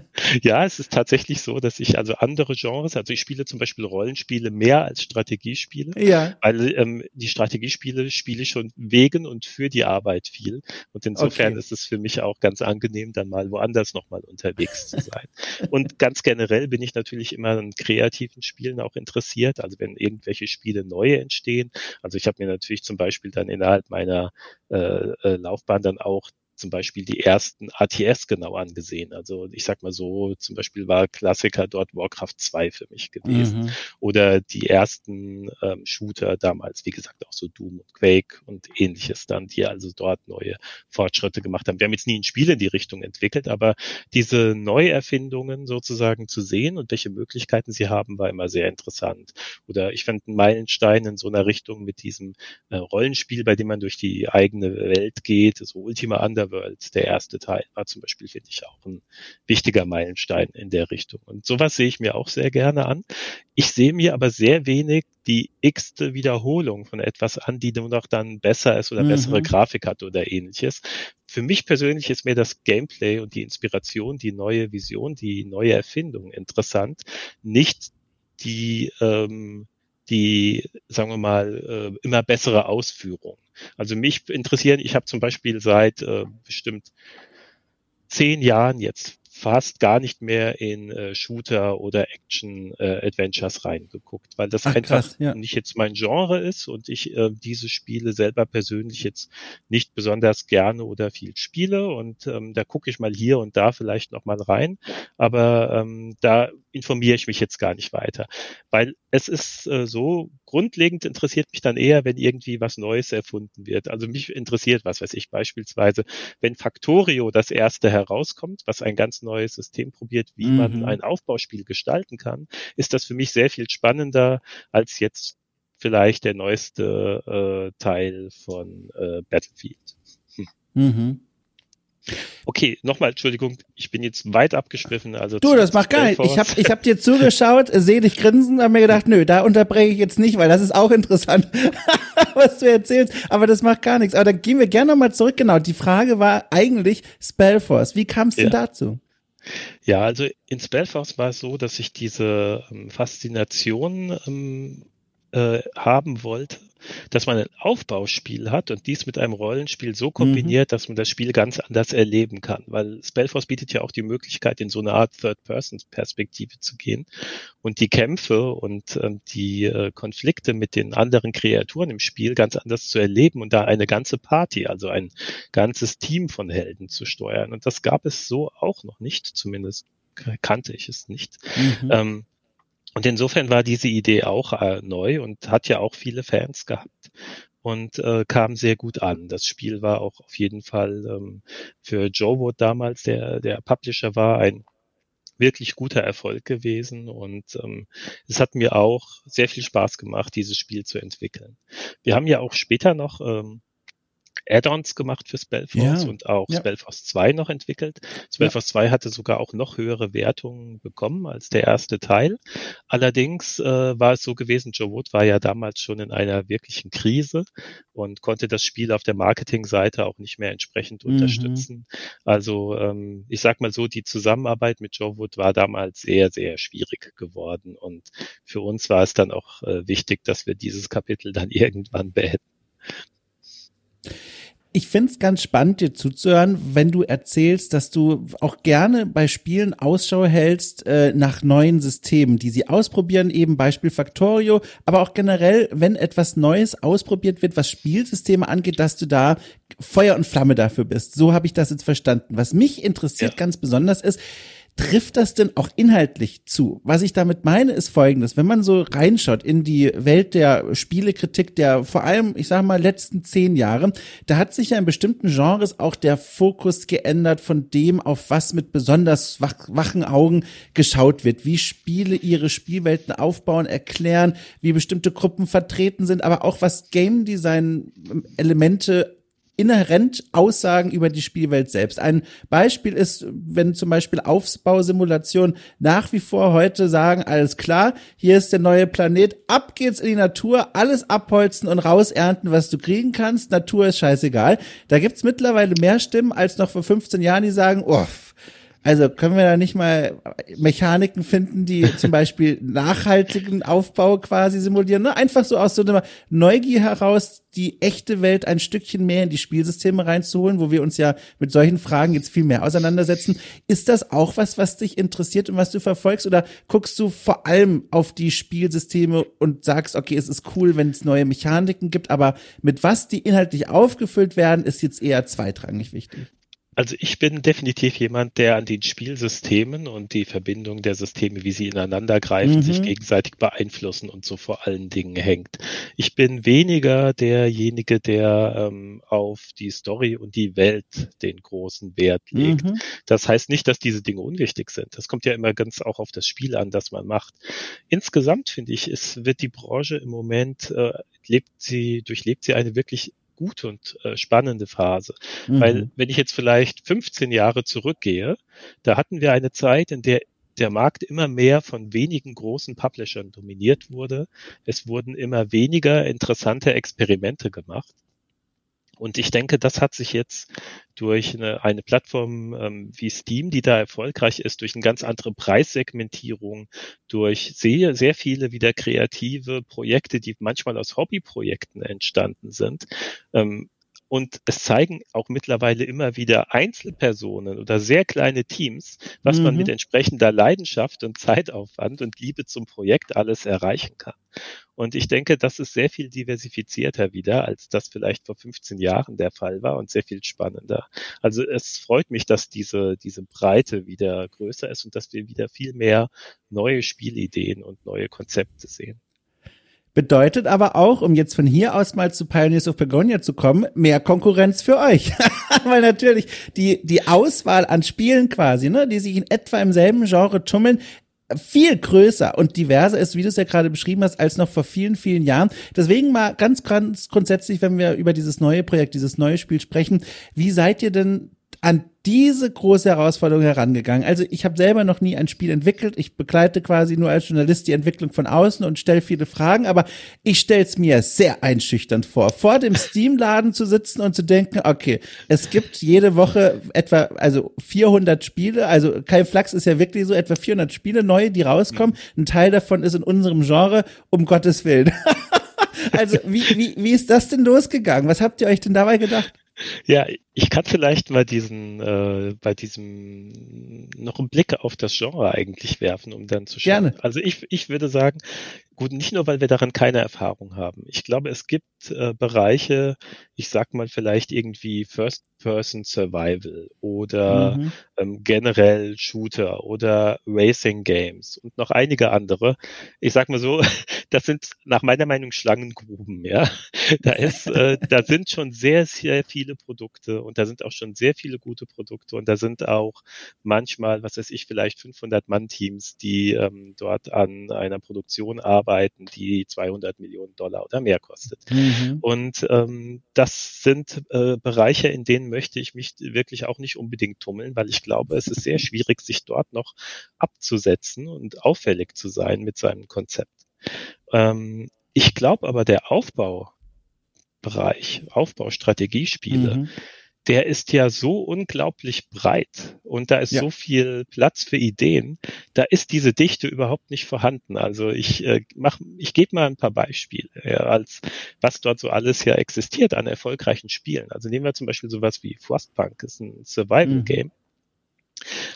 Ja, es ist tatsächlich so, dass ich also andere Genres Genres. Also ich spiele zum Beispiel Rollenspiele mehr als Strategiespiele, ja. weil ähm, die Strategiespiele spiele ich schon wegen und für die Arbeit viel. Und insofern okay. ist es für mich auch ganz angenehm, dann mal woanders nochmal unterwegs zu sein. und ganz generell bin ich natürlich immer an kreativen Spielen auch interessiert. Also wenn irgendwelche Spiele neue entstehen. Also ich habe mir natürlich zum Beispiel dann innerhalb meiner äh, äh Laufbahn dann auch zum Beispiel die ersten ATS genau angesehen. Also ich sag mal so, zum Beispiel war Klassiker dort Warcraft 2 für mich gewesen. Mhm. Oder die ersten ähm, Shooter damals, wie gesagt, auch so Doom und Quake und ähnliches dann, die also dort neue Fortschritte gemacht haben. Wir haben jetzt nie ein Spiel in die Richtung entwickelt, aber diese Neuerfindungen sozusagen zu sehen und welche Möglichkeiten sie haben, war immer sehr interessant. Oder ich fand einen Meilenstein in so einer Richtung mit diesem äh, Rollenspiel, bei dem man durch die eigene Welt geht, so Ultima Under Underworld, der erste Teil, war zum Beispiel, finde ich, auch ein wichtiger Meilenstein in der Richtung. Und sowas sehe ich mir auch sehr gerne an. Ich sehe mir aber sehr wenig die x-te Wiederholung von etwas an, die nur noch dann besser ist oder mhm. bessere Grafik hat oder ähnliches. Für mich persönlich ist mir das Gameplay und die Inspiration, die neue Vision, die neue Erfindung interessant. Nicht die ähm, die, sagen wir mal, äh, immer bessere Ausführung. Also mich interessieren, ich habe zum Beispiel seit äh, bestimmt zehn Jahren jetzt fast gar nicht mehr in äh, Shooter oder Action äh, Adventures reingeguckt, weil das Ach, einfach krass, ja. nicht jetzt mein Genre ist und ich äh, diese Spiele selber persönlich jetzt nicht besonders gerne oder viel spiele. Und ähm, da gucke ich mal hier und da vielleicht noch mal rein, aber ähm, da informiere ich mich jetzt gar nicht weiter, weil es ist äh, so grundlegend interessiert mich dann eher, wenn irgendwie was Neues erfunden wird. Also mich interessiert, was weiß ich, beispielsweise, wenn Factorio das erste herauskommt, was ein ganz neues System probiert, wie mhm. man ein Aufbauspiel gestalten kann, ist das für mich sehr viel spannender als jetzt vielleicht der neueste äh, Teil von äh, Battlefield. Hm. Mhm. Okay, nochmal, Entschuldigung, ich bin jetzt weit abgeschwiffen. Also du, das macht gar nichts. Ich habe ich hab dir zugeschaut, sehe dich grinsen, habe mir gedacht, nö, da unterbreche ich jetzt nicht, weil das ist auch interessant, was du erzählst. Aber das macht gar nichts. Aber dann gehen wir gerne nochmal zurück. Genau, die Frage war eigentlich Spellforce. Wie kam es denn ja. dazu? Ja, also in Spellforce war es so, dass ich diese ähm, Faszination ähm, äh, haben wollte dass man ein Aufbauspiel hat und dies mit einem Rollenspiel so kombiniert, mhm. dass man das Spiel ganz anders erleben kann. Weil Spellforce bietet ja auch die Möglichkeit, in so eine Art Third-Person-Perspektive zu gehen und die Kämpfe und ähm, die äh, Konflikte mit den anderen Kreaturen im Spiel ganz anders zu erleben und da eine ganze Party, also ein ganzes Team von Helden zu steuern. Und das gab es so auch noch nicht, zumindest kannte ich es nicht. Mhm. Ähm, und insofern war diese Idee auch äh, neu und hat ja auch viele Fans gehabt und äh, kam sehr gut an. Das Spiel war auch auf jeden Fall ähm, für Joe Wood damals, der der Publisher war, ein wirklich guter Erfolg gewesen und ähm, es hat mir auch sehr viel Spaß gemacht, dieses Spiel zu entwickeln. Wir haben ja auch später noch ähm, Add-ons gemacht für Spellforce ja. und auch ja. Spellforce 2 noch entwickelt. Spellforce ja. 2 hatte sogar auch noch höhere Wertungen bekommen als der erste Teil. Allerdings äh, war es so gewesen, Joe Wood war ja damals schon in einer wirklichen Krise und konnte das Spiel auf der Marketingseite auch nicht mehr entsprechend mhm. unterstützen. Also ähm, ich sag mal so, die Zusammenarbeit mit Joe Wood war damals sehr, sehr schwierig geworden und für uns war es dann auch äh, wichtig, dass wir dieses Kapitel dann irgendwann beenden ich finde es ganz spannend, dir zuzuhören, wenn du erzählst, dass du auch gerne bei Spielen Ausschau hältst äh, nach neuen Systemen, die sie ausprobieren, eben Beispiel Factorio, aber auch generell, wenn etwas Neues ausprobiert wird, was Spielsysteme angeht, dass du da Feuer und Flamme dafür bist. So habe ich das jetzt verstanden. Was mich interessiert ja. ganz besonders ist, trifft das denn auch inhaltlich zu? Was ich damit meine, ist folgendes. Wenn man so reinschaut in die Welt der Spielekritik der vor allem, ich sage mal, letzten zehn Jahre, da hat sich ja in bestimmten Genres auch der Fokus geändert von dem, auf was mit besonders wach, wachen Augen geschaut wird. Wie Spiele ihre Spielwelten aufbauen, erklären, wie bestimmte Gruppen vertreten sind, aber auch was Game Design Elemente inhärent Aussagen über die Spielwelt selbst. Ein Beispiel ist, wenn zum Beispiel Aufbausimulationen nach wie vor heute sagen, alles klar, hier ist der neue Planet, ab geht's in die Natur, alles abholzen und rausernten, was du kriegen kannst, Natur ist scheißegal. Da gibt's mittlerweile mehr Stimmen als noch vor 15 Jahren, die sagen, oh, also können wir da nicht mal Mechaniken finden, die zum Beispiel nachhaltigen Aufbau quasi simulieren? Ne? Einfach so aus so einer Neugier heraus, die echte Welt ein Stückchen mehr in die Spielsysteme reinzuholen, wo wir uns ja mit solchen Fragen jetzt viel mehr auseinandersetzen. Ist das auch was, was dich interessiert und was du verfolgst? Oder guckst du vor allem auf die Spielsysteme und sagst, okay, es ist cool, wenn es neue Mechaniken gibt, aber mit was die inhaltlich aufgefüllt werden, ist jetzt eher zweitrangig wichtig? Also ich bin definitiv jemand, der an den Spielsystemen und die Verbindung der Systeme, wie sie ineinander greifen, mhm. sich gegenseitig beeinflussen und so vor allen Dingen hängt. Ich bin weniger derjenige, der ähm, auf die Story und die Welt den großen Wert legt. Mhm. Das heißt nicht, dass diese Dinge unwichtig sind. Das kommt ja immer ganz auch auf das Spiel an, das man macht. Insgesamt finde ich, es wird die Branche im Moment äh, lebt sie, durchlebt sie eine wirklich gute und äh, spannende Phase. Mhm. Weil wenn ich jetzt vielleicht 15 Jahre zurückgehe, da hatten wir eine Zeit, in der der Markt immer mehr von wenigen großen Publishern dominiert wurde. Es wurden immer weniger interessante Experimente gemacht. Und ich denke, das hat sich jetzt durch eine, eine Plattform ähm, wie Steam, die da erfolgreich ist, durch eine ganz andere Preissegmentierung, durch sehr, sehr viele wieder kreative Projekte, die manchmal aus Hobbyprojekten entstanden sind, ähm, und es zeigen auch mittlerweile immer wieder Einzelpersonen oder sehr kleine Teams, was mhm. man mit entsprechender Leidenschaft und Zeitaufwand und Liebe zum Projekt alles erreichen kann. Und ich denke, das ist sehr viel diversifizierter wieder, als das vielleicht vor 15 Jahren der Fall war und sehr viel spannender. Also es freut mich, dass diese, diese Breite wieder größer ist und dass wir wieder viel mehr neue Spielideen und neue Konzepte sehen. Bedeutet aber auch, um jetzt von hier aus mal zu Pioneers of Begonia zu kommen, mehr Konkurrenz für euch. Weil natürlich die, die Auswahl an Spielen quasi, ne, die sich in etwa im selben Genre tummeln, viel größer und diverser ist, wie du es ja gerade beschrieben hast, als noch vor vielen, vielen Jahren. Deswegen mal ganz, ganz grundsätzlich, wenn wir über dieses neue Projekt, dieses neue Spiel sprechen, wie seid ihr denn an diese große Herausforderung herangegangen. Also ich habe selber noch nie ein Spiel entwickelt. Ich begleite quasi nur als Journalist die Entwicklung von außen und stelle viele Fragen, aber ich stelle es mir sehr einschüchternd vor, vor dem Steam-Laden zu sitzen und zu denken, okay, es gibt jede Woche etwa, also 400 Spiele, also kein Flachs ist ja wirklich so, etwa 400 Spiele neue, die rauskommen. Ein Teil davon ist in unserem Genre, um Gottes Willen. also wie, wie, wie ist das denn losgegangen? Was habt ihr euch denn dabei gedacht? Ja, ich kann vielleicht mal diesen, äh, bei diesem noch einen Blick auf das Genre eigentlich werfen, um dann zu schauen. Gerne. Also ich, ich würde sagen, gut, nicht nur, weil wir daran keine Erfahrung haben. Ich glaube, es gibt äh, Bereiche, ich sag mal vielleicht irgendwie First-Person Survival oder mhm. ähm, generell Shooter oder Racing Games und noch einige andere. Ich sag mal so, das sind nach meiner Meinung Schlangengruben, ja. Da ist, äh, da sind schon sehr, sehr viele Produkte und da sind auch schon sehr viele gute Produkte und da sind auch manchmal, was weiß ich, vielleicht 500 Mann-Teams, die ähm, dort an einer Produktion arbeiten, die 200 Millionen Dollar oder mehr kostet. Mhm. Und ähm, das sind äh, Bereiche, in denen möchte ich mich wirklich auch nicht unbedingt tummeln, weil ich glaube, es ist sehr schwierig, sich dort noch abzusetzen und auffällig zu sein mit seinem Konzept. Ähm, ich glaube aber, der Aufbaubereich, Aufbaustrategiespiele, mhm der ist ja so unglaublich breit und da ist ja. so viel Platz für Ideen. Da ist diese Dichte überhaupt nicht vorhanden. Also ich äh, mach, ich gebe mal ein paar Beispiele, ja, als was dort so alles ja existiert an erfolgreichen Spielen. Also nehmen wir zum Beispiel sowas wie Frostpunk, ist ein Survival-Game. Mhm.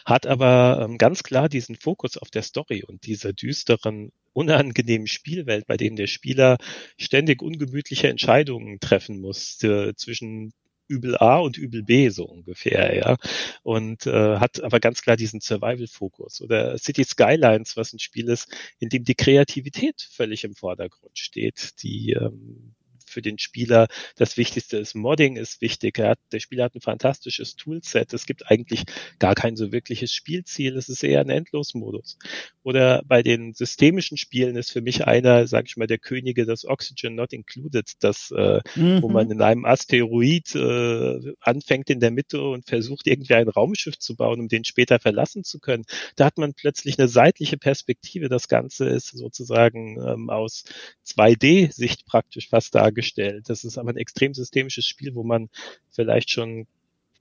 Hat aber ähm, ganz klar diesen Fokus auf der Story und dieser düsteren unangenehmen Spielwelt, bei dem der Spieler ständig ungemütliche Entscheidungen treffen muss äh, zwischen Übel A und Übel B so ungefähr, ja. Und äh, hat aber ganz klar diesen Survival-Fokus. Oder City Skylines, was ein Spiel ist, in dem die Kreativität völlig im Vordergrund steht, die ähm, für den Spieler das Wichtigste ist. Modding ist wichtig. Hat, der Spieler hat ein fantastisches Toolset. Es gibt eigentlich gar kein so wirkliches Spielziel. Es ist eher ein Endlosmodus. Oder bei den systemischen Spielen ist für mich einer, sage ich mal, der Könige das Oxygen Not Included, das, äh, mhm. wo man in einem Asteroid äh, anfängt in der Mitte und versucht irgendwie ein Raumschiff zu bauen, um den später verlassen zu können. Da hat man plötzlich eine seitliche Perspektive. Das Ganze ist sozusagen ähm, aus 2D-Sicht praktisch fast dargestellt dargestellt. Das ist aber ein extrem systemisches Spiel, wo man vielleicht schon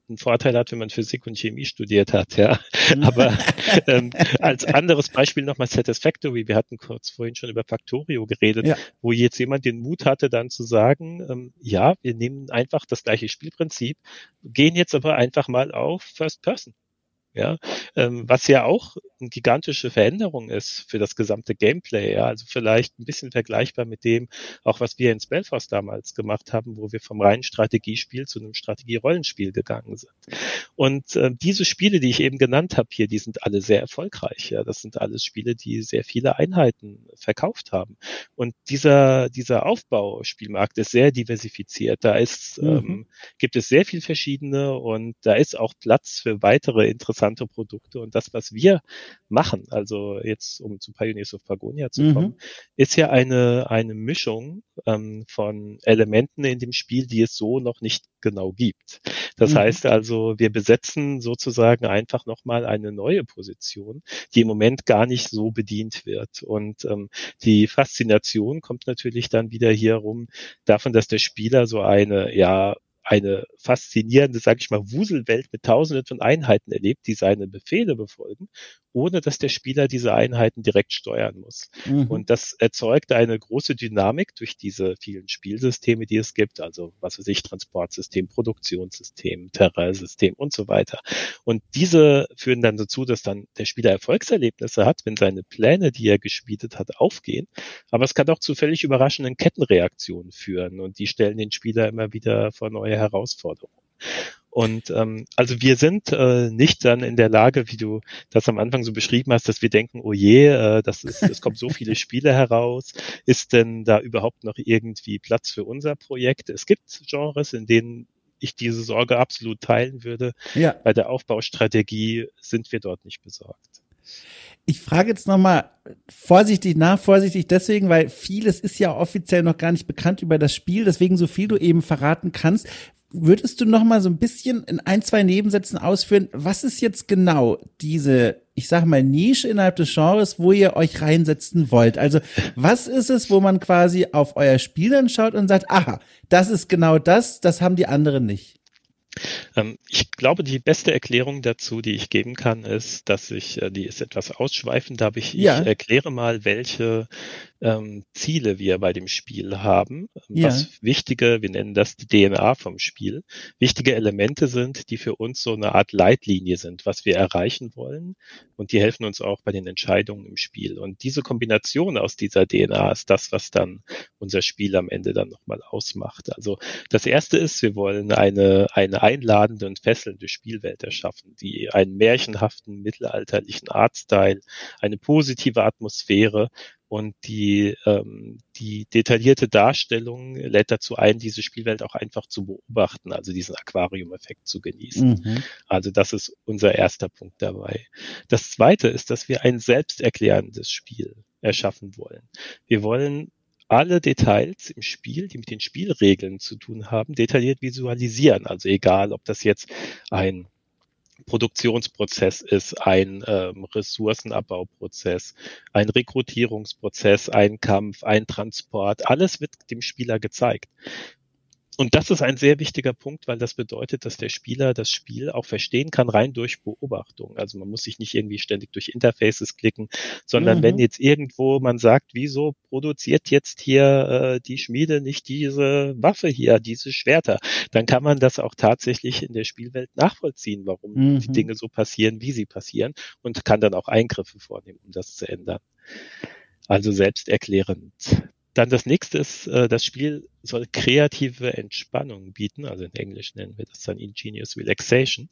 einen Vorteil hat, wenn man Physik und Chemie studiert hat, ja. Aber ähm, als anderes Beispiel nochmal Satisfactory. Wir hatten kurz vorhin schon über Factorio geredet, ja. wo jetzt jemand den Mut hatte, dann zu sagen, ähm, ja, wir nehmen einfach das gleiche Spielprinzip, gehen jetzt aber einfach mal auf First Person ja, ähm, was ja auch eine gigantische Veränderung ist für das gesamte Gameplay, ja, also vielleicht ein bisschen vergleichbar mit dem, auch was wir in Spellforce damals gemacht haben, wo wir vom reinen Strategiespiel zu einem Strategie-Rollenspiel gegangen sind. Und äh, diese Spiele, die ich eben genannt habe hier, die sind alle sehr erfolgreich, ja, das sind alles Spiele, die sehr viele Einheiten verkauft haben. Und dieser, dieser Aufbauspielmarkt ist sehr diversifiziert, da ist, mhm. ähm, gibt es sehr viel verschiedene und da ist auch Platz für weitere interessante interessante Produkte. Und das, was wir machen, also jetzt um zu Pioneers of Pagonia zu mhm. kommen, ist ja eine, eine Mischung ähm, von Elementen in dem Spiel, die es so noch nicht genau gibt. Das mhm. heißt also, wir besetzen sozusagen einfach nochmal eine neue Position, die im Moment gar nicht so bedient wird. Und ähm, die Faszination kommt natürlich dann wieder hier rum davon, dass der Spieler so eine, ja, eine faszinierende, sage ich mal, Wuselwelt mit tausenden von Einheiten erlebt, die seine Befehle befolgen ohne dass der Spieler diese Einheiten direkt steuern muss. Mhm. Und das erzeugt eine große Dynamik durch diese vielen Spielsysteme, die es gibt, also was weiß ich, Transportsystem, Produktionssystem, Terrarsystem und so weiter. Und diese führen dann dazu, dass dann der Spieler Erfolgserlebnisse hat, wenn seine Pläne, die er gespielt hat, aufgehen. Aber es kann auch zu völlig überraschenden Kettenreaktionen führen und die stellen den Spieler immer wieder vor neue Herausforderungen. Und ähm, also wir sind äh, nicht dann in der Lage, wie du das am Anfang so beschrieben hast, dass wir denken, oh je, äh, das ist, es kommen so viele Spiele heraus. Ist denn da überhaupt noch irgendwie Platz für unser Projekt? Es gibt Genres, in denen ich diese Sorge absolut teilen würde. Ja. Bei der Aufbaustrategie sind wir dort nicht besorgt. Ich frage jetzt nochmal vorsichtig nach, vorsichtig deswegen, weil vieles ist ja offiziell noch gar nicht bekannt über das Spiel, deswegen so viel du eben verraten kannst. Würdest du noch mal so ein bisschen in ein, zwei Nebensätzen ausführen, was ist jetzt genau diese, ich sag mal, Nische innerhalb des Genres, wo ihr euch reinsetzen wollt? Also, was ist es, wo man quasi auf euer Spiel dann schaut und sagt, aha, das ist genau das, das haben die anderen nicht? Ähm, ich glaube, die beste Erklärung dazu, die ich geben kann, ist, dass ich, äh, die ist etwas ausschweifend, aber ich, ja. ich erkläre mal, welche ähm, Ziele wir bei dem Spiel haben, ja. was wichtige, wir nennen das die DNA vom Spiel, wichtige Elemente sind, die für uns so eine Art Leitlinie sind, was wir erreichen wollen und die helfen uns auch bei den Entscheidungen im Spiel. Und diese Kombination aus dieser DNA ist das, was dann unser Spiel am Ende dann nochmal ausmacht. Also das erste ist, wir wollen eine, eine einladende und fesselnde Spielwelt erschaffen, die einen märchenhaften mittelalterlichen Artstyle, eine positive Atmosphäre und die, ähm, die detaillierte Darstellung lädt dazu ein, diese Spielwelt auch einfach zu beobachten, also diesen Aquarium-Effekt zu genießen. Mhm. Also das ist unser erster Punkt dabei. Das zweite ist, dass wir ein selbsterklärendes Spiel erschaffen wollen. Wir wollen alle Details im Spiel, die mit den Spielregeln zu tun haben, detailliert visualisieren. Also egal, ob das jetzt ein Produktionsprozess ist, ein ähm, Ressourcenabbauprozess, ein Rekrutierungsprozess, ein Kampf, ein Transport. Alles wird dem Spieler gezeigt. Und das ist ein sehr wichtiger Punkt, weil das bedeutet, dass der Spieler das Spiel auch verstehen kann, rein durch Beobachtung. Also man muss sich nicht irgendwie ständig durch Interfaces klicken, sondern mhm. wenn jetzt irgendwo man sagt, wieso produziert jetzt hier äh, die Schmiede nicht diese Waffe hier, diese Schwerter, dann kann man das auch tatsächlich in der Spielwelt nachvollziehen, warum mhm. die Dinge so passieren, wie sie passieren und kann dann auch Eingriffe vornehmen, um das zu ändern. Also selbsterklärend. Dann das nächste ist, äh, das Spiel soll kreative Entspannung bieten, also in Englisch nennen wir das dann Ingenious Relaxation,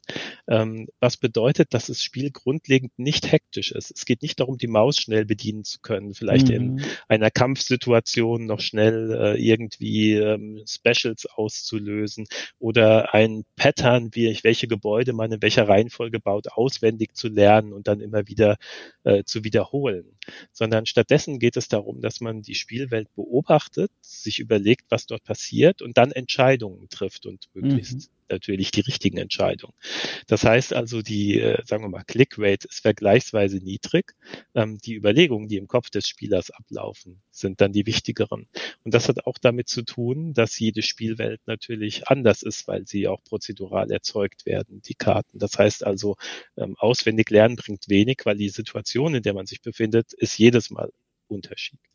ähm, was bedeutet, dass das Spiel grundlegend nicht hektisch ist. Es geht nicht darum, die Maus schnell bedienen zu können, vielleicht mhm. in einer Kampfsituation noch schnell äh, irgendwie ähm, Specials auszulösen oder ein Pattern, wie ich, welche Gebäude man in welcher Reihenfolge baut, auswendig zu lernen und dann immer wieder äh, zu wiederholen, sondern stattdessen geht es darum, dass man die Spielwelt beobachtet, sich überlegt, was was dort passiert und dann Entscheidungen trifft und möglichst mhm. natürlich die richtigen Entscheidungen. Das heißt also, die, äh, sagen wir mal, Clickrate ist vergleichsweise niedrig. Ähm, die Überlegungen, die im Kopf des Spielers ablaufen, sind dann die wichtigeren. Und das hat auch damit zu tun, dass jede Spielwelt natürlich anders ist, weil sie auch prozedural erzeugt werden, die Karten. Das heißt also, ähm, auswendig lernen bringt wenig, weil die Situation, in der man sich befindet, ist jedes Mal unterschiedlich.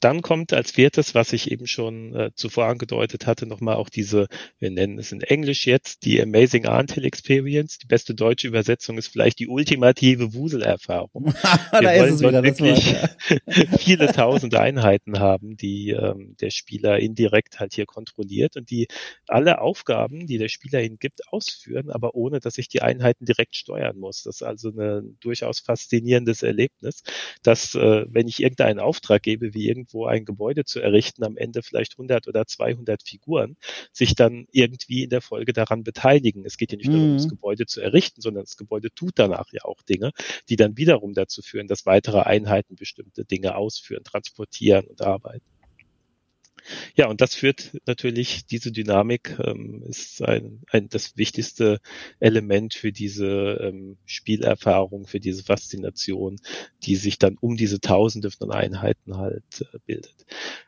Dann kommt als viertes, was ich eben schon äh, zuvor angedeutet hatte, nochmal auch diese, wir nennen es in Englisch jetzt, die Amazing Antil Experience. Die beste deutsche Übersetzung ist vielleicht die ultimative Wuselerfahrung. wir da wollen dort wirklich viele tausend Einheiten haben, die ähm, der Spieler indirekt halt hier kontrolliert und die alle Aufgaben, die der Spieler ihnen gibt, ausführen, aber ohne, dass ich die Einheiten direkt steuern muss. Das ist also ein durchaus faszinierendes Erlebnis, dass äh, wenn ich irgendeinen Auftrag gebe, gäbe, wie irgendwo ein Gebäude zu errichten, am Ende vielleicht 100 oder 200 Figuren sich dann irgendwie in der Folge daran beteiligen. Es geht ja nicht mhm. nur darum, das Gebäude zu errichten, sondern das Gebäude tut danach ja auch Dinge, die dann wiederum dazu führen, dass weitere Einheiten bestimmte Dinge ausführen, transportieren und arbeiten. Ja, und das führt natürlich, diese Dynamik ähm, ist ein, ein, das wichtigste Element für diese ähm, Spielerfahrung, für diese Faszination, die sich dann um diese Tausende von Einheiten halt äh, bildet.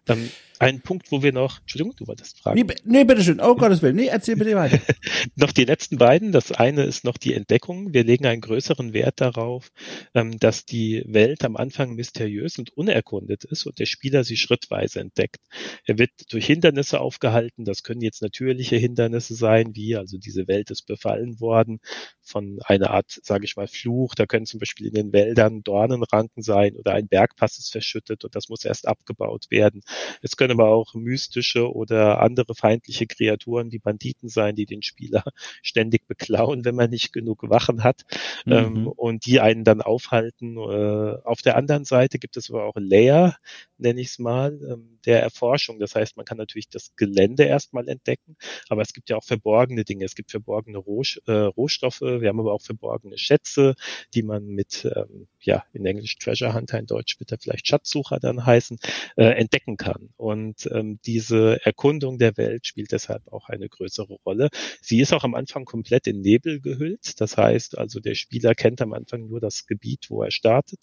Ähm, ein Punkt, wo wir noch, Entschuldigung, du wolltest fragen. Nee, nee bitteschön, oh Gottes Willen, nee, erzähl bitte weiter. noch die letzten beiden, das eine ist noch die Entdeckung. Wir legen einen größeren Wert darauf, ähm, dass die Welt am Anfang mysteriös und unerkundet ist und der Spieler sie schrittweise entdeckt. Er wird durch Hindernisse aufgehalten, das können jetzt natürliche Hindernisse sein, wie also diese Welt ist befallen worden von einer Art, sage ich mal, Fluch. Da können zum Beispiel in den Wäldern Dornenranken sein oder ein Bergpass ist verschüttet und das muss erst abgebaut werden. Es können aber auch mystische oder andere feindliche Kreaturen, die Banditen sein, die den Spieler ständig beklauen, wenn man nicht genug Wachen hat mhm. ähm, und die einen dann aufhalten. Äh, auf der anderen Seite gibt es aber auch Layer, nenne ich es mal, ähm, der Erforschung. Das heißt, man kann natürlich das Gelände erstmal entdecken, aber es gibt ja auch verborgene Dinge. Es gibt verborgene Roh äh, Rohstoffe, wir haben aber auch verborgene Schätze, die man mit, ähm, ja, in Englisch Treasure Hunter, in Deutsch wird er vielleicht Schatzsucher dann heißen, äh, entdecken kann. Und ähm, diese Erkundung der Welt spielt deshalb auch eine größere Rolle. Sie ist auch am Anfang komplett in Nebel gehüllt. Das heißt also, der Spieler kennt am Anfang nur das Gebiet, wo er startet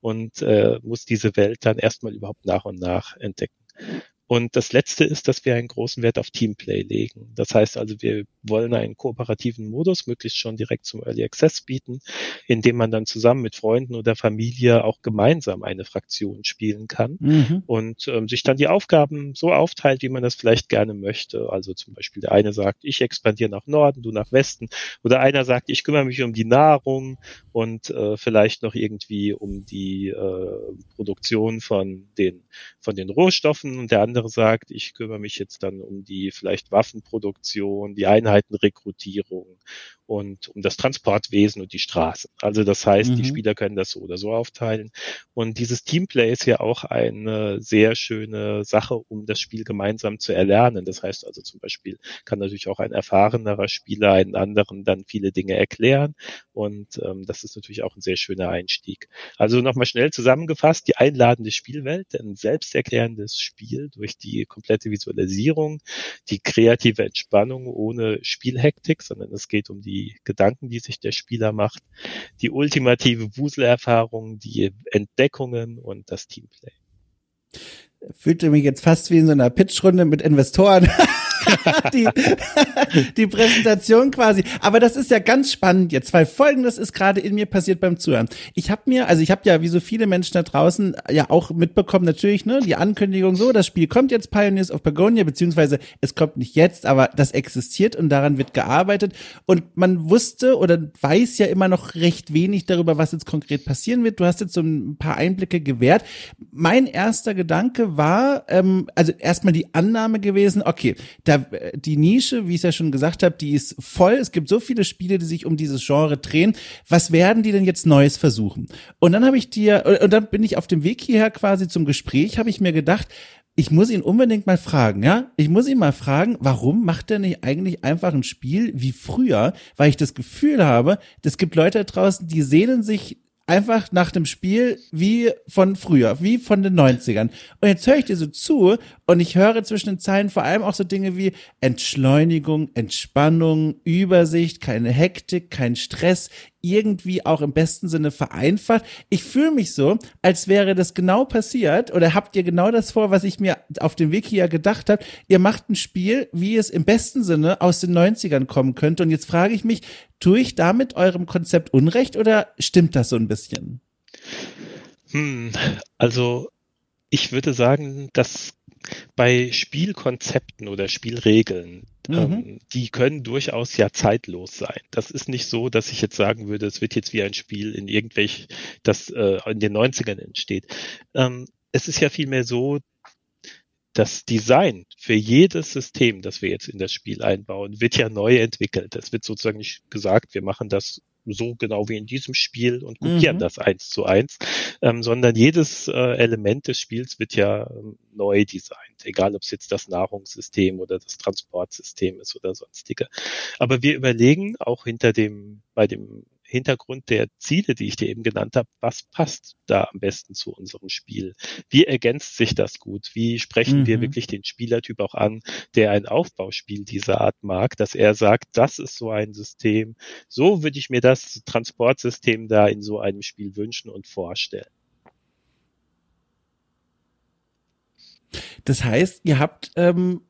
und äh, muss diese Welt dann erstmal überhaupt nach und nach entdecken. Und das Letzte ist, dass wir einen großen Wert auf Teamplay legen. Das heißt also, wir wollen einen kooperativen Modus möglichst schon direkt zum Early Access bieten, in dem man dann zusammen mit Freunden oder Familie auch gemeinsam eine Fraktion spielen kann mhm. und ähm, sich dann die Aufgaben so aufteilt, wie man das vielleicht gerne möchte. Also zum Beispiel der eine sagt, ich expandiere nach Norden, du nach Westen. Oder einer sagt, ich kümmere mich um die Nahrung und äh, vielleicht noch irgendwie um die äh, Produktion von den, von den Rohstoffen und der andere andere sagt, ich kümmere mich jetzt dann um die vielleicht Waffenproduktion, die Einheitenrekrutierung und um das Transportwesen und die Straßen. Also das heißt, mhm. die Spieler können das so oder so aufteilen. Und dieses Teamplay ist ja auch eine sehr schöne Sache, um das Spiel gemeinsam zu erlernen. Das heißt also zum Beispiel kann natürlich auch ein erfahrenerer Spieler einen anderen dann viele Dinge erklären. Und ähm, das ist natürlich auch ein sehr schöner Einstieg. Also nochmal schnell zusammengefasst, die einladende Spielwelt, ein selbsterklärendes Spiel durch die komplette Visualisierung, die kreative Entspannung ohne Spielhektik, sondern es geht um die die Gedanken, die sich der Spieler macht, die ultimative Wuselerfahrung, die Entdeckungen und das Teamplay. Fühlte mich jetzt fast wie in so einer Pitchrunde mit Investoren. die, die Präsentation quasi. Aber das ist ja ganz spannend jetzt, weil folgendes ist gerade in mir passiert beim Zuhören. Ich habe mir, also ich habe ja wie so viele Menschen da draußen ja auch mitbekommen, natürlich, ne, die Ankündigung so, das Spiel kommt jetzt Pioneers of Pagonia, beziehungsweise es kommt nicht jetzt, aber das existiert und daran wird gearbeitet. Und man wusste oder weiß ja immer noch recht wenig darüber, was jetzt konkret passieren wird. Du hast jetzt so ein paar Einblicke gewährt. Mein erster Gedanke war, ähm, also erstmal die Annahme gewesen, okay, da die Nische, wie ich es ja schon gesagt habe, die ist voll. Es gibt so viele Spiele, die sich um dieses Genre drehen. Was werden die denn jetzt Neues versuchen? Und dann habe ich dir, und dann bin ich auf dem Weg hierher quasi zum Gespräch, habe ich mir gedacht, ich muss ihn unbedingt mal fragen, ja? Ich muss ihn mal fragen, warum macht er nicht eigentlich einfach ein Spiel wie früher? Weil ich das Gefühl habe, es gibt Leute draußen, die sehnen sich einfach nach dem Spiel wie von früher, wie von den 90ern. Und jetzt höre ich dir so zu und ich höre zwischen den Zeilen vor allem auch so Dinge wie Entschleunigung, Entspannung, Übersicht, keine Hektik, kein Stress, irgendwie auch im besten Sinne vereinfacht. Ich fühle mich so, als wäre das genau passiert oder habt ihr genau das vor, was ich mir auf dem Weg hier gedacht habe. Ihr macht ein Spiel, wie es im besten Sinne aus den 90ern kommen könnte. Und jetzt frage ich mich, tue ich damit eurem Konzept Unrecht oder stimmt das so ein bisschen? Hm, also ich würde sagen, dass bei Spielkonzepten oder Spielregeln, mhm. ähm, die können durchaus ja zeitlos sein. Das ist nicht so, dass ich jetzt sagen würde, es wird jetzt wie ein Spiel in irgendwelch, das äh, in den 90ern entsteht. Ähm, es ist ja vielmehr so, das Design für jedes System, das wir jetzt in das Spiel einbauen, wird ja neu entwickelt. Es wird sozusagen nicht gesagt, wir machen das so genau wie in diesem Spiel und kopieren mhm. das eins zu eins, ähm, sondern jedes äh, Element des Spiels wird ja ähm, neu designt, egal ob es jetzt das Nahrungssystem oder das Transportsystem ist oder sonstige. Aber wir überlegen auch hinter dem, bei dem Hintergrund der Ziele, die ich dir eben genannt habe, was passt da am besten zu unserem Spiel? Wie ergänzt sich das gut? Wie sprechen mhm. wir wirklich den Spielertyp auch an, der ein Aufbauspiel dieser Art mag, dass er sagt, das ist so ein System, so würde ich mir das Transportsystem da in so einem Spiel wünschen und vorstellen. Das heißt, ihr habt ähm,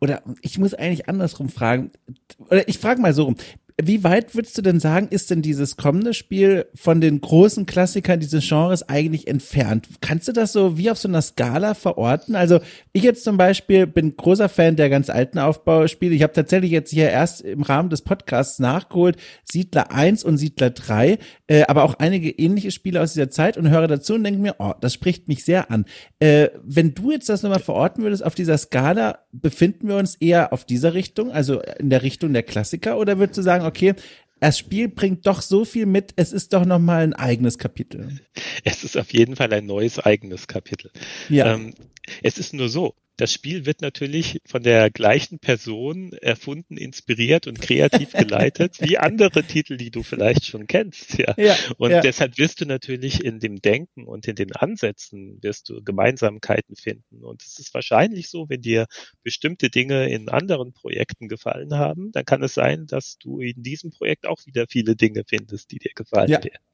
oder ich muss eigentlich andersrum fragen, oder ich frage mal so rum, wie weit würdest du denn sagen, ist denn dieses kommende Spiel von den großen Klassikern dieses Genres eigentlich entfernt? Kannst du das so wie auf so einer Skala verorten? Also ich jetzt zum Beispiel bin großer Fan der ganz alten Aufbauspiele. Ich habe tatsächlich jetzt hier erst im Rahmen des Podcasts nachgeholt Siedler 1 und Siedler 3, äh, aber auch einige ähnliche Spiele aus dieser Zeit und höre dazu und denke mir, oh, das spricht mich sehr an. Äh, wenn du jetzt das nochmal verorten würdest auf dieser Skala, befinden wir uns eher auf dieser Richtung, also in der Richtung der Klassiker, oder würdest du sagen, okay, das Spiel bringt doch so viel mit, es ist doch nochmal ein eigenes Kapitel. Es ist auf jeden Fall ein neues eigenes Kapitel. Ja. Ähm, es ist nur so, das Spiel wird natürlich von der gleichen Person erfunden, inspiriert und kreativ geleitet wie andere Titel, die du vielleicht schon kennst. Ja. ja und ja. deshalb wirst du natürlich in dem Denken und in den Ansätzen wirst du Gemeinsamkeiten finden. Und es ist wahrscheinlich so, wenn dir bestimmte Dinge in anderen Projekten gefallen haben, dann kann es sein, dass du in diesem Projekt auch wieder viele Dinge findest, die dir gefallen ja. werden.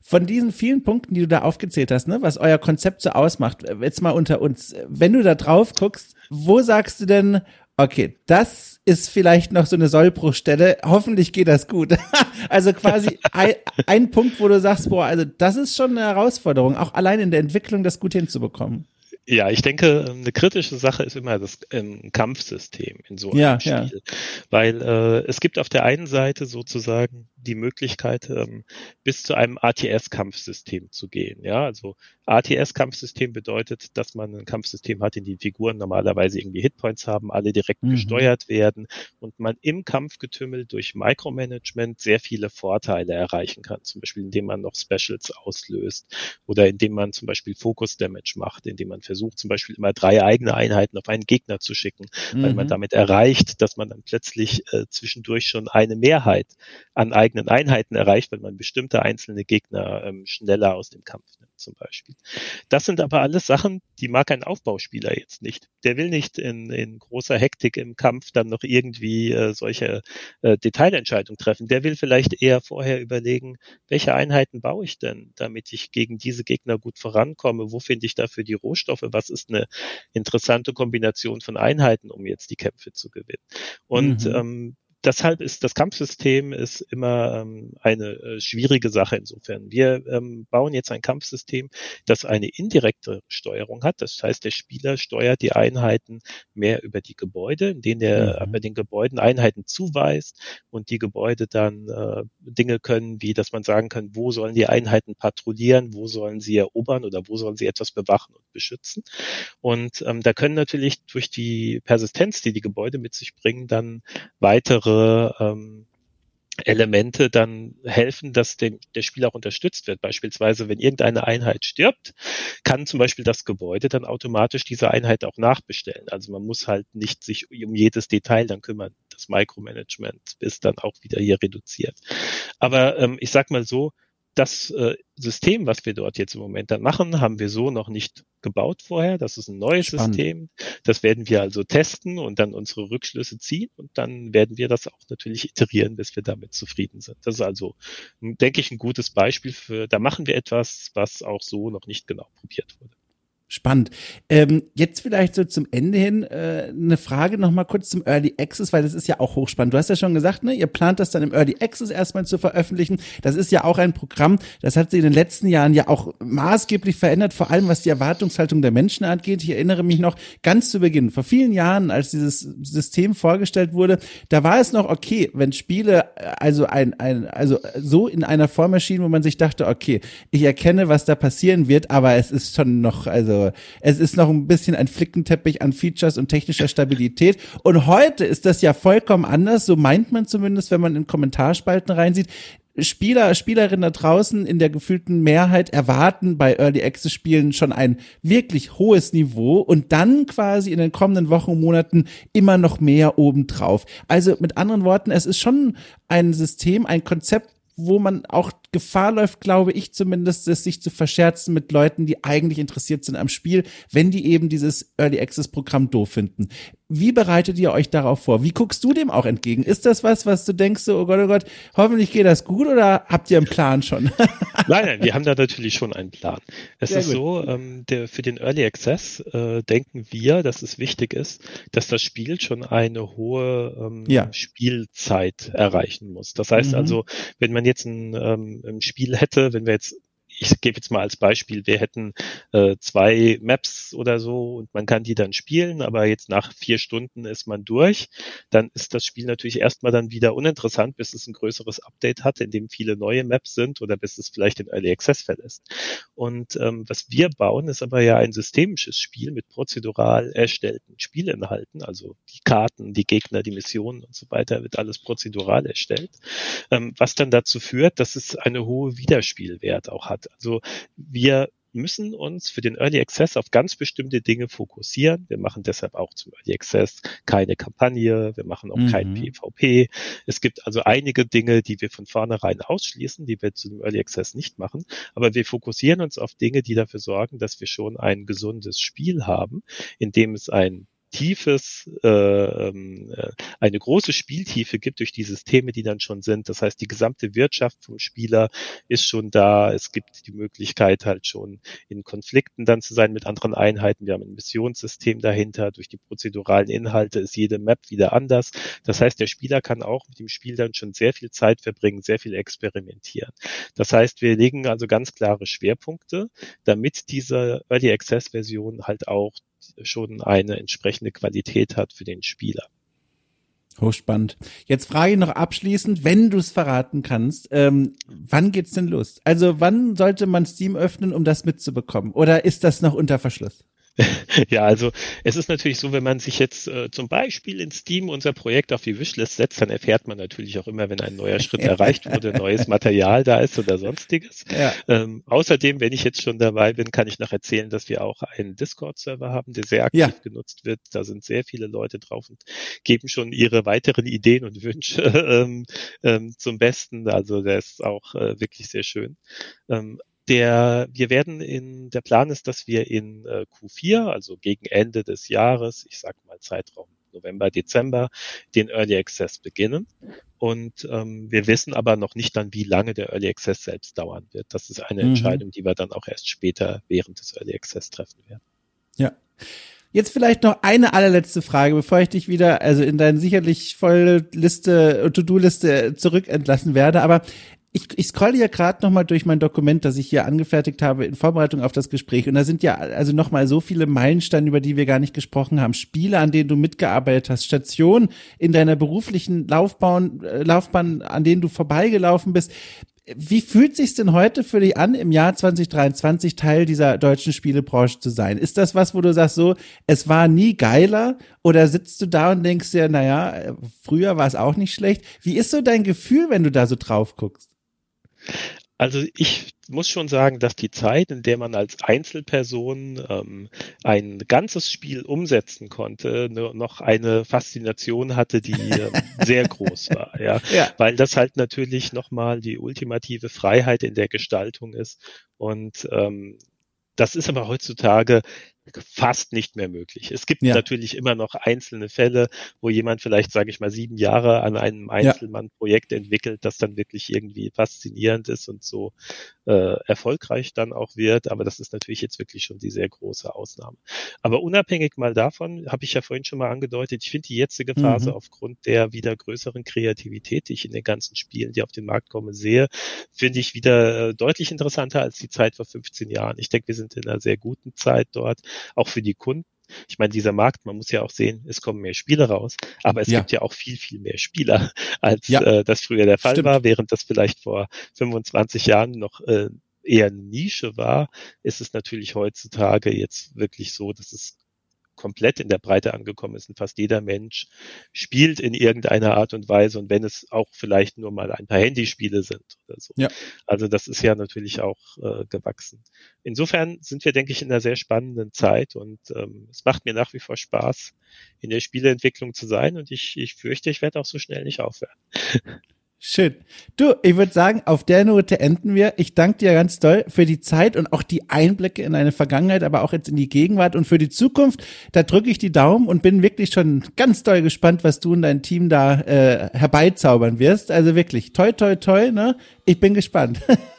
Von diesen vielen Punkten, die du da aufgezählt hast, ne, was euer Konzept so ausmacht, jetzt mal unter uns, wenn du da drauf guckst, wo sagst du denn, okay, das ist vielleicht noch so eine Sollbruchstelle, hoffentlich geht das gut. also quasi ein, ein Punkt, wo du sagst, boah, also das ist schon eine Herausforderung, auch allein in der Entwicklung das gut hinzubekommen. Ja, ich denke, eine kritische Sache ist immer das ähm, Kampfsystem in so einem ja, Spiel. Ja. Weil äh, es gibt auf der einen Seite sozusagen die Möglichkeit, ähm, bis zu einem ATS-Kampfsystem zu gehen. Ja, also ATS-Kampfsystem bedeutet, dass man ein Kampfsystem hat, in dem Figuren normalerweise irgendwie Hitpoints haben, alle direkt mhm. gesteuert werden und man im Kampfgetümmel durch Micromanagement sehr viele Vorteile erreichen kann. Zum Beispiel, indem man noch Specials auslöst oder indem man zum Beispiel Focus Damage macht, indem man versucht, zum Beispiel immer drei eigene Einheiten auf einen Gegner zu schicken, mhm. weil man mhm. damit erreicht, dass man dann plötzlich äh, zwischendurch schon eine Mehrheit an eigenen eigenen Einheiten erreicht, wenn man bestimmte einzelne Gegner ähm, schneller aus dem Kampf nimmt zum Beispiel. Das sind aber alles Sachen, die mag ein Aufbauspieler jetzt nicht. Der will nicht in, in großer Hektik im Kampf dann noch irgendwie äh, solche äh, Detailentscheidungen treffen. Der will vielleicht eher vorher überlegen, welche Einheiten baue ich denn, damit ich gegen diese Gegner gut vorankomme? Wo finde ich dafür die Rohstoffe? Was ist eine interessante Kombination von Einheiten, um jetzt die Kämpfe zu gewinnen? Und mhm. ähm, deshalb ist das Kampfsystem ist immer ähm, eine äh, schwierige Sache insofern. Wir ähm, bauen jetzt ein Kampfsystem, das eine indirekte Steuerung hat. Das heißt, der Spieler steuert die Einheiten mehr über die Gebäude, in denen er mhm. bei den Gebäuden Einheiten zuweist und die Gebäude dann äh, Dinge können, wie dass man sagen kann, wo sollen die Einheiten patrouillieren, wo sollen sie erobern oder wo sollen sie etwas bewachen und beschützen. Und ähm, da können natürlich durch die Persistenz, die die Gebäude mit sich bringen, dann weitere andere ähm, Elemente dann helfen, dass dem, der Spieler auch unterstützt wird. Beispielsweise, wenn irgendeine Einheit stirbt, kann zum Beispiel das Gebäude dann automatisch diese Einheit auch nachbestellen. Also man muss halt nicht sich um jedes Detail dann kümmern. Das Micromanagement ist dann auch wieder hier reduziert. Aber ähm, ich sag mal so, das äh, System, was wir dort jetzt im Moment dann machen, haben wir so noch nicht gebaut vorher. Das ist ein neues Spannend. System. Das werden wir also testen und dann unsere Rückschlüsse ziehen und dann werden wir das auch natürlich iterieren, bis wir damit zufrieden sind. Das ist also, denke ich, ein gutes Beispiel für, da machen wir etwas, was auch so noch nicht genau probiert wurde. Spannend. Ähm, jetzt vielleicht so zum Ende hin äh, eine Frage noch mal kurz zum Early Access, weil das ist ja auch hochspannend. Du hast ja schon gesagt, ne, ihr plant das dann im Early Access erstmal zu veröffentlichen. Das ist ja auch ein Programm, das hat sich in den letzten Jahren ja auch maßgeblich verändert, vor allem was die Erwartungshaltung der Menschen angeht. Ich erinnere mich noch ganz zu Beginn, vor vielen Jahren, als dieses System vorgestellt wurde, da war es noch okay, wenn Spiele äh, also ein, ein also so in einer Form erschienen, wo man sich dachte, okay, ich erkenne, was da passieren wird, aber es ist schon noch also es ist noch ein bisschen ein Flickenteppich an Features und technischer Stabilität. Und heute ist das ja vollkommen anders, so meint man zumindest, wenn man in Kommentarspalten reinsieht. Spieler, Spielerinnen da draußen in der gefühlten Mehrheit erwarten bei Early Access Spielen schon ein wirklich hohes Niveau und dann quasi in den kommenden Wochen und Monaten immer noch mehr obendrauf. Also mit anderen Worten, es ist schon ein System, ein Konzept, wo man auch Gefahr läuft, glaube ich zumindest, es sich zu verscherzen mit Leuten, die eigentlich interessiert sind am Spiel, wenn die eben dieses Early Access Programm doof finden. Wie bereitet ihr euch darauf vor? Wie guckst du dem auch entgegen? Ist das was, was du denkst, so, oh Gott, oh Gott, hoffentlich geht das gut oder habt ihr einen Plan schon? nein, nein, wir haben da natürlich schon einen Plan. Es Sehr ist gut. so, ähm, der, für den Early Access äh, denken wir, dass es wichtig ist, dass das Spiel schon eine hohe ähm, ja. Spielzeit erreichen muss. Das heißt mhm. also, wenn man jetzt ein, ähm, ein Spiel hätte, wenn wir jetzt ich gebe jetzt mal als Beispiel, wir hätten äh, zwei Maps oder so und man kann die dann spielen, aber jetzt nach vier Stunden ist man durch, dann ist das Spiel natürlich erstmal dann wieder uninteressant, bis es ein größeres Update hat, in dem viele neue Maps sind oder bis es vielleicht in Early Access verlässt. Und ähm, was wir bauen, ist aber ja ein systemisches Spiel mit prozedural erstellten Spielinhalten, also die Karten, die Gegner, die Missionen und so weiter, wird alles prozedural erstellt, ähm, was dann dazu führt, dass es eine hohe Wiederspielwert auch hat. Also wir müssen uns für den Early Access auf ganz bestimmte Dinge fokussieren. Wir machen deshalb auch zum Early Access keine Kampagne, wir machen auch mhm. kein PvP. Es gibt also einige Dinge, die wir von vornherein ausschließen, die wir zu dem Early Access nicht machen. Aber wir fokussieren uns auf Dinge, die dafür sorgen, dass wir schon ein gesundes Spiel haben, in dem es ein tiefes, äh, ähm, äh, eine große Spieltiefe gibt durch die Systeme, die dann schon sind. Das heißt, die gesamte Wirtschaft vom Spieler ist schon da. Es gibt die Möglichkeit halt schon in Konflikten dann zu sein mit anderen Einheiten. Wir haben ein Missionssystem dahinter. Durch die prozeduralen Inhalte ist jede Map wieder anders. Das heißt, der Spieler kann auch mit dem Spiel dann schon sehr viel Zeit verbringen, sehr viel experimentieren. Das heißt, wir legen also ganz klare Schwerpunkte, damit diese Early Access Version halt auch schon eine entsprechende Qualität hat für den Spieler. Hochspannend. Jetzt frage ich noch abschließend, wenn du es verraten kannst, ähm, wann geht's denn los? Also wann sollte man Steam öffnen, um das mitzubekommen? Oder ist das noch unter Verschluss? ja, also es ist natürlich so, wenn man sich jetzt äh, zum Beispiel in Steam unser Projekt auf die Wishlist setzt, dann erfährt man natürlich auch immer, wenn ein neuer Schritt erreicht wurde, neues Material da ist oder sonstiges. Ja. Ähm, außerdem, wenn ich jetzt schon dabei bin, kann ich noch erzählen, dass wir auch einen Discord-Server haben, der sehr aktiv ja. genutzt wird. Da sind sehr viele Leute drauf und geben schon ihre weiteren Ideen und Wünsche ähm, ähm, zum Besten. Also der ist auch äh, wirklich sehr schön. Der, wir werden in, der Plan ist, dass wir in äh, Q4, also gegen Ende des Jahres, ich sage mal Zeitraum November, Dezember, den Early Access beginnen. Und ähm, wir wissen aber noch nicht dann, wie lange der Early Access selbst dauern wird. Das ist eine mhm. Entscheidung, die wir dann auch erst später während des Early Access treffen werden. Ja. Jetzt vielleicht noch eine allerletzte Frage, bevor ich dich wieder also in deine sicherlich volle Liste, To-Do-Liste zurückentlassen werde. Aber ich, ich scrolle ja gerade nochmal durch mein Dokument, das ich hier angefertigt habe in Vorbereitung auf das Gespräch. Und da sind ja also nochmal so viele Meilensteine, über die wir gar nicht gesprochen haben. Spiele, an denen du mitgearbeitet hast, Stationen in deiner beruflichen Laufbahn, äh, Laufbahn, an denen du vorbeigelaufen bist. Wie fühlt sich's denn heute für dich an, im Jahr 2023 Teil dieser deutschen Spielebranche zu sein? Ist das was, wo du sagst so, es war nie geiler? Oder sitzt du da und denkst dir, naja, früher war es auch nicht schlecht? Wie ist so dein Gefühl, wenn du da so drauf guckst? Also ich muss schon sagen, dass die Zeit, in der man als Einzelperson ähm, ein ganzes Spiel umsetzen konnte, noch eine Faszination hatte, die äh, sehr groß war. Ja? ja, weil das halt natürlich nochmal die ultimative Freiheit in der Gestaltung ist und ähm, das ist aber heutzutage fast nicht mehr möglich. Es gibt ja. natürlich immer noch einzelne Fälle, wo jemand vielleicht, sage ich mal, sieben Jahre an einem Einzelmann-Projekt entwickelt, das dann wirklich irgendwie faszinierend ist und so äh, erfolgreich dann auch wird. Aber das ist natürlich jetzt wirklich schon die sehr große Ausnahme. Aber unabhängig mal davon, habe ich ja vorhin schon mal angedeutet, ich finde die jetzige Phase mhm. aufgrund der wieder größeren Kreativität, die ich in den ganzen Spielen, die auf den Markt kommen, sehe, finde ich wieder äh, deutlich interessanter als die Zeit vor 15 Jahren. Ich denke, wir sind in einer sehr guten Zeit dort auch für die Kunden. Ich meine, dieser Markt, man muss ja auch sehen, es kommen mehr Spiele raus, aber es ja. gibt ja auch viel, viel mehr Spieler, als ja. äh, das früher der Fall Stimmt. war, während das vielleicht vor 25 Jahren noch äh, eher eine Nische war, ist es natürlich heutzutage jetzt wirklich so, dass es komplett in der Breite angekommen ist und fast jeder Mensch spielt in irgendeiner Art und Weise und wenn es auch vielleicht nur mal ein paar Handyspiele sind oder so. Ja. Also das ist ja natürlich auch äh, gewachsen. Insofern sind wir, denke ich, in einer sehr spannenden Zeit und ähm, es macht mir nach wie vor Spaß, in der Spieleentwicklung zu sein und ich, ich fürchte, ich werde auch so schnell nicht aufhören. Schön. Du, ich würde sagen, auf der Note enden wir. Ich danke dir ganz doll für die Zeit und auch die Einblicke in deine Vergangenheit, aber auch jetzt in die Gegenwart und für die Zukunft. Da drücke ich die Daumen und bin wirklich schon ganz doll gespannt, was du und dein Team da äh, herbeizaubern wirst. Also wirklich, toi, toi, toi, ne? Ich bin gespannt.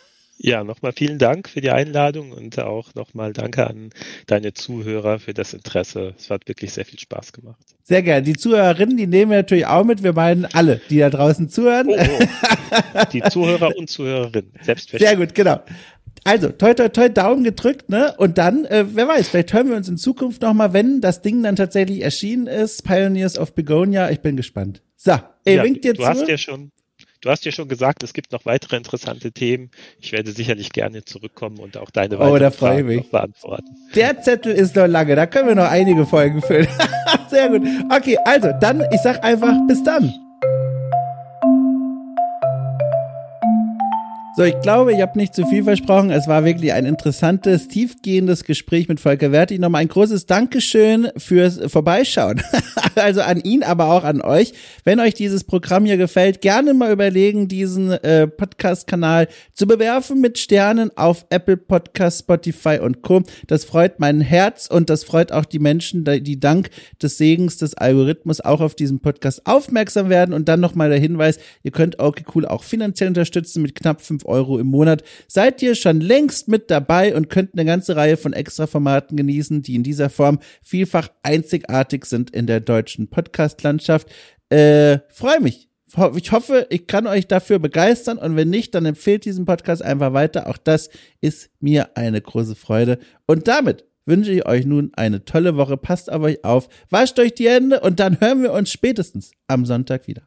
Ja, nochmal vielen Dank für die Einladung und auch nochmal danke an deine Zuhörer für das Interesse. Es hat wirklich sehr viel Spaß gemacht. Sehr gerne. Die Zuhörerinnen, die nehmen wir natürlich auch mit. Wir meinen alle, die da draußen zuhören. Oh, oh. Die Zuhörer und Zuhörerinnen, selbstverständlich. Sehr gut, genau. Also, toi, toi, toi, Daumen gedrückt, ne? Und dann, äh, wer weiß, vielleicht hören wir uns in Zukunft nochmal, wenn das Ding dann tatsächlich erschienen ist. Pioneers of Begonia. Ich bin gespannt. So, ey, ja, winkt dir du zu. hast ja schon, du hast ja schon gesagt, es gibt noch weitere interessante Themen. Ich werde sicherlich gerne zurückkommen und auch deine Oh, weiteren Fragen beantworten. Der Zettel ist noch lange, da können wir noch einige Folgen füllen. Sehr gut. Okay, also dann, ich sag einfach, bis dann. So, ich glaube, ich habe nicht zu viel versprochen. Es war wirklich ein interessantes, tiefgehendes Gespräch mit Volker Wertig. Nochmal ein großes Dankeschön fürs Vorbeischauen. also an ihn, aber auch an euch. Wenn euch dieses Programm hier gefällt, gerne mal überlegen, diesen äh, Podcast-Kanal zu bewerfen mit Sternen auf Apple Podcast, Spotify und Co. Das freut mein Herz und das freut auch die Menschen, die dank des Segens des Algorithmus auch auf diesen Podcast aufmerksam werden. Und dann nochmal der Hinweis, ihr könnt okay cool auch finanziell unterstützen mit knapp 5 Euro im Monat. Seid ihr schon längst mit dabei und könnt eine ganze Reihe von Extra-Formaten genießen, die in dieser Form vielfach einzigartig sind in der deutschen Podcast-Landschaft. Äh, freue mich. Ich hoffe, ich kann euch dafür begeistern und wenn nicht, dann empfehlt diesen Podcast einfach weiter. Auch das ist mir eine große Freude. Und damit wünsche ich euch nun eine tolle Woche. Passt auf euch auf, wascht euch die Hände und dann hören wir uns spätestens am Sonntag wieder.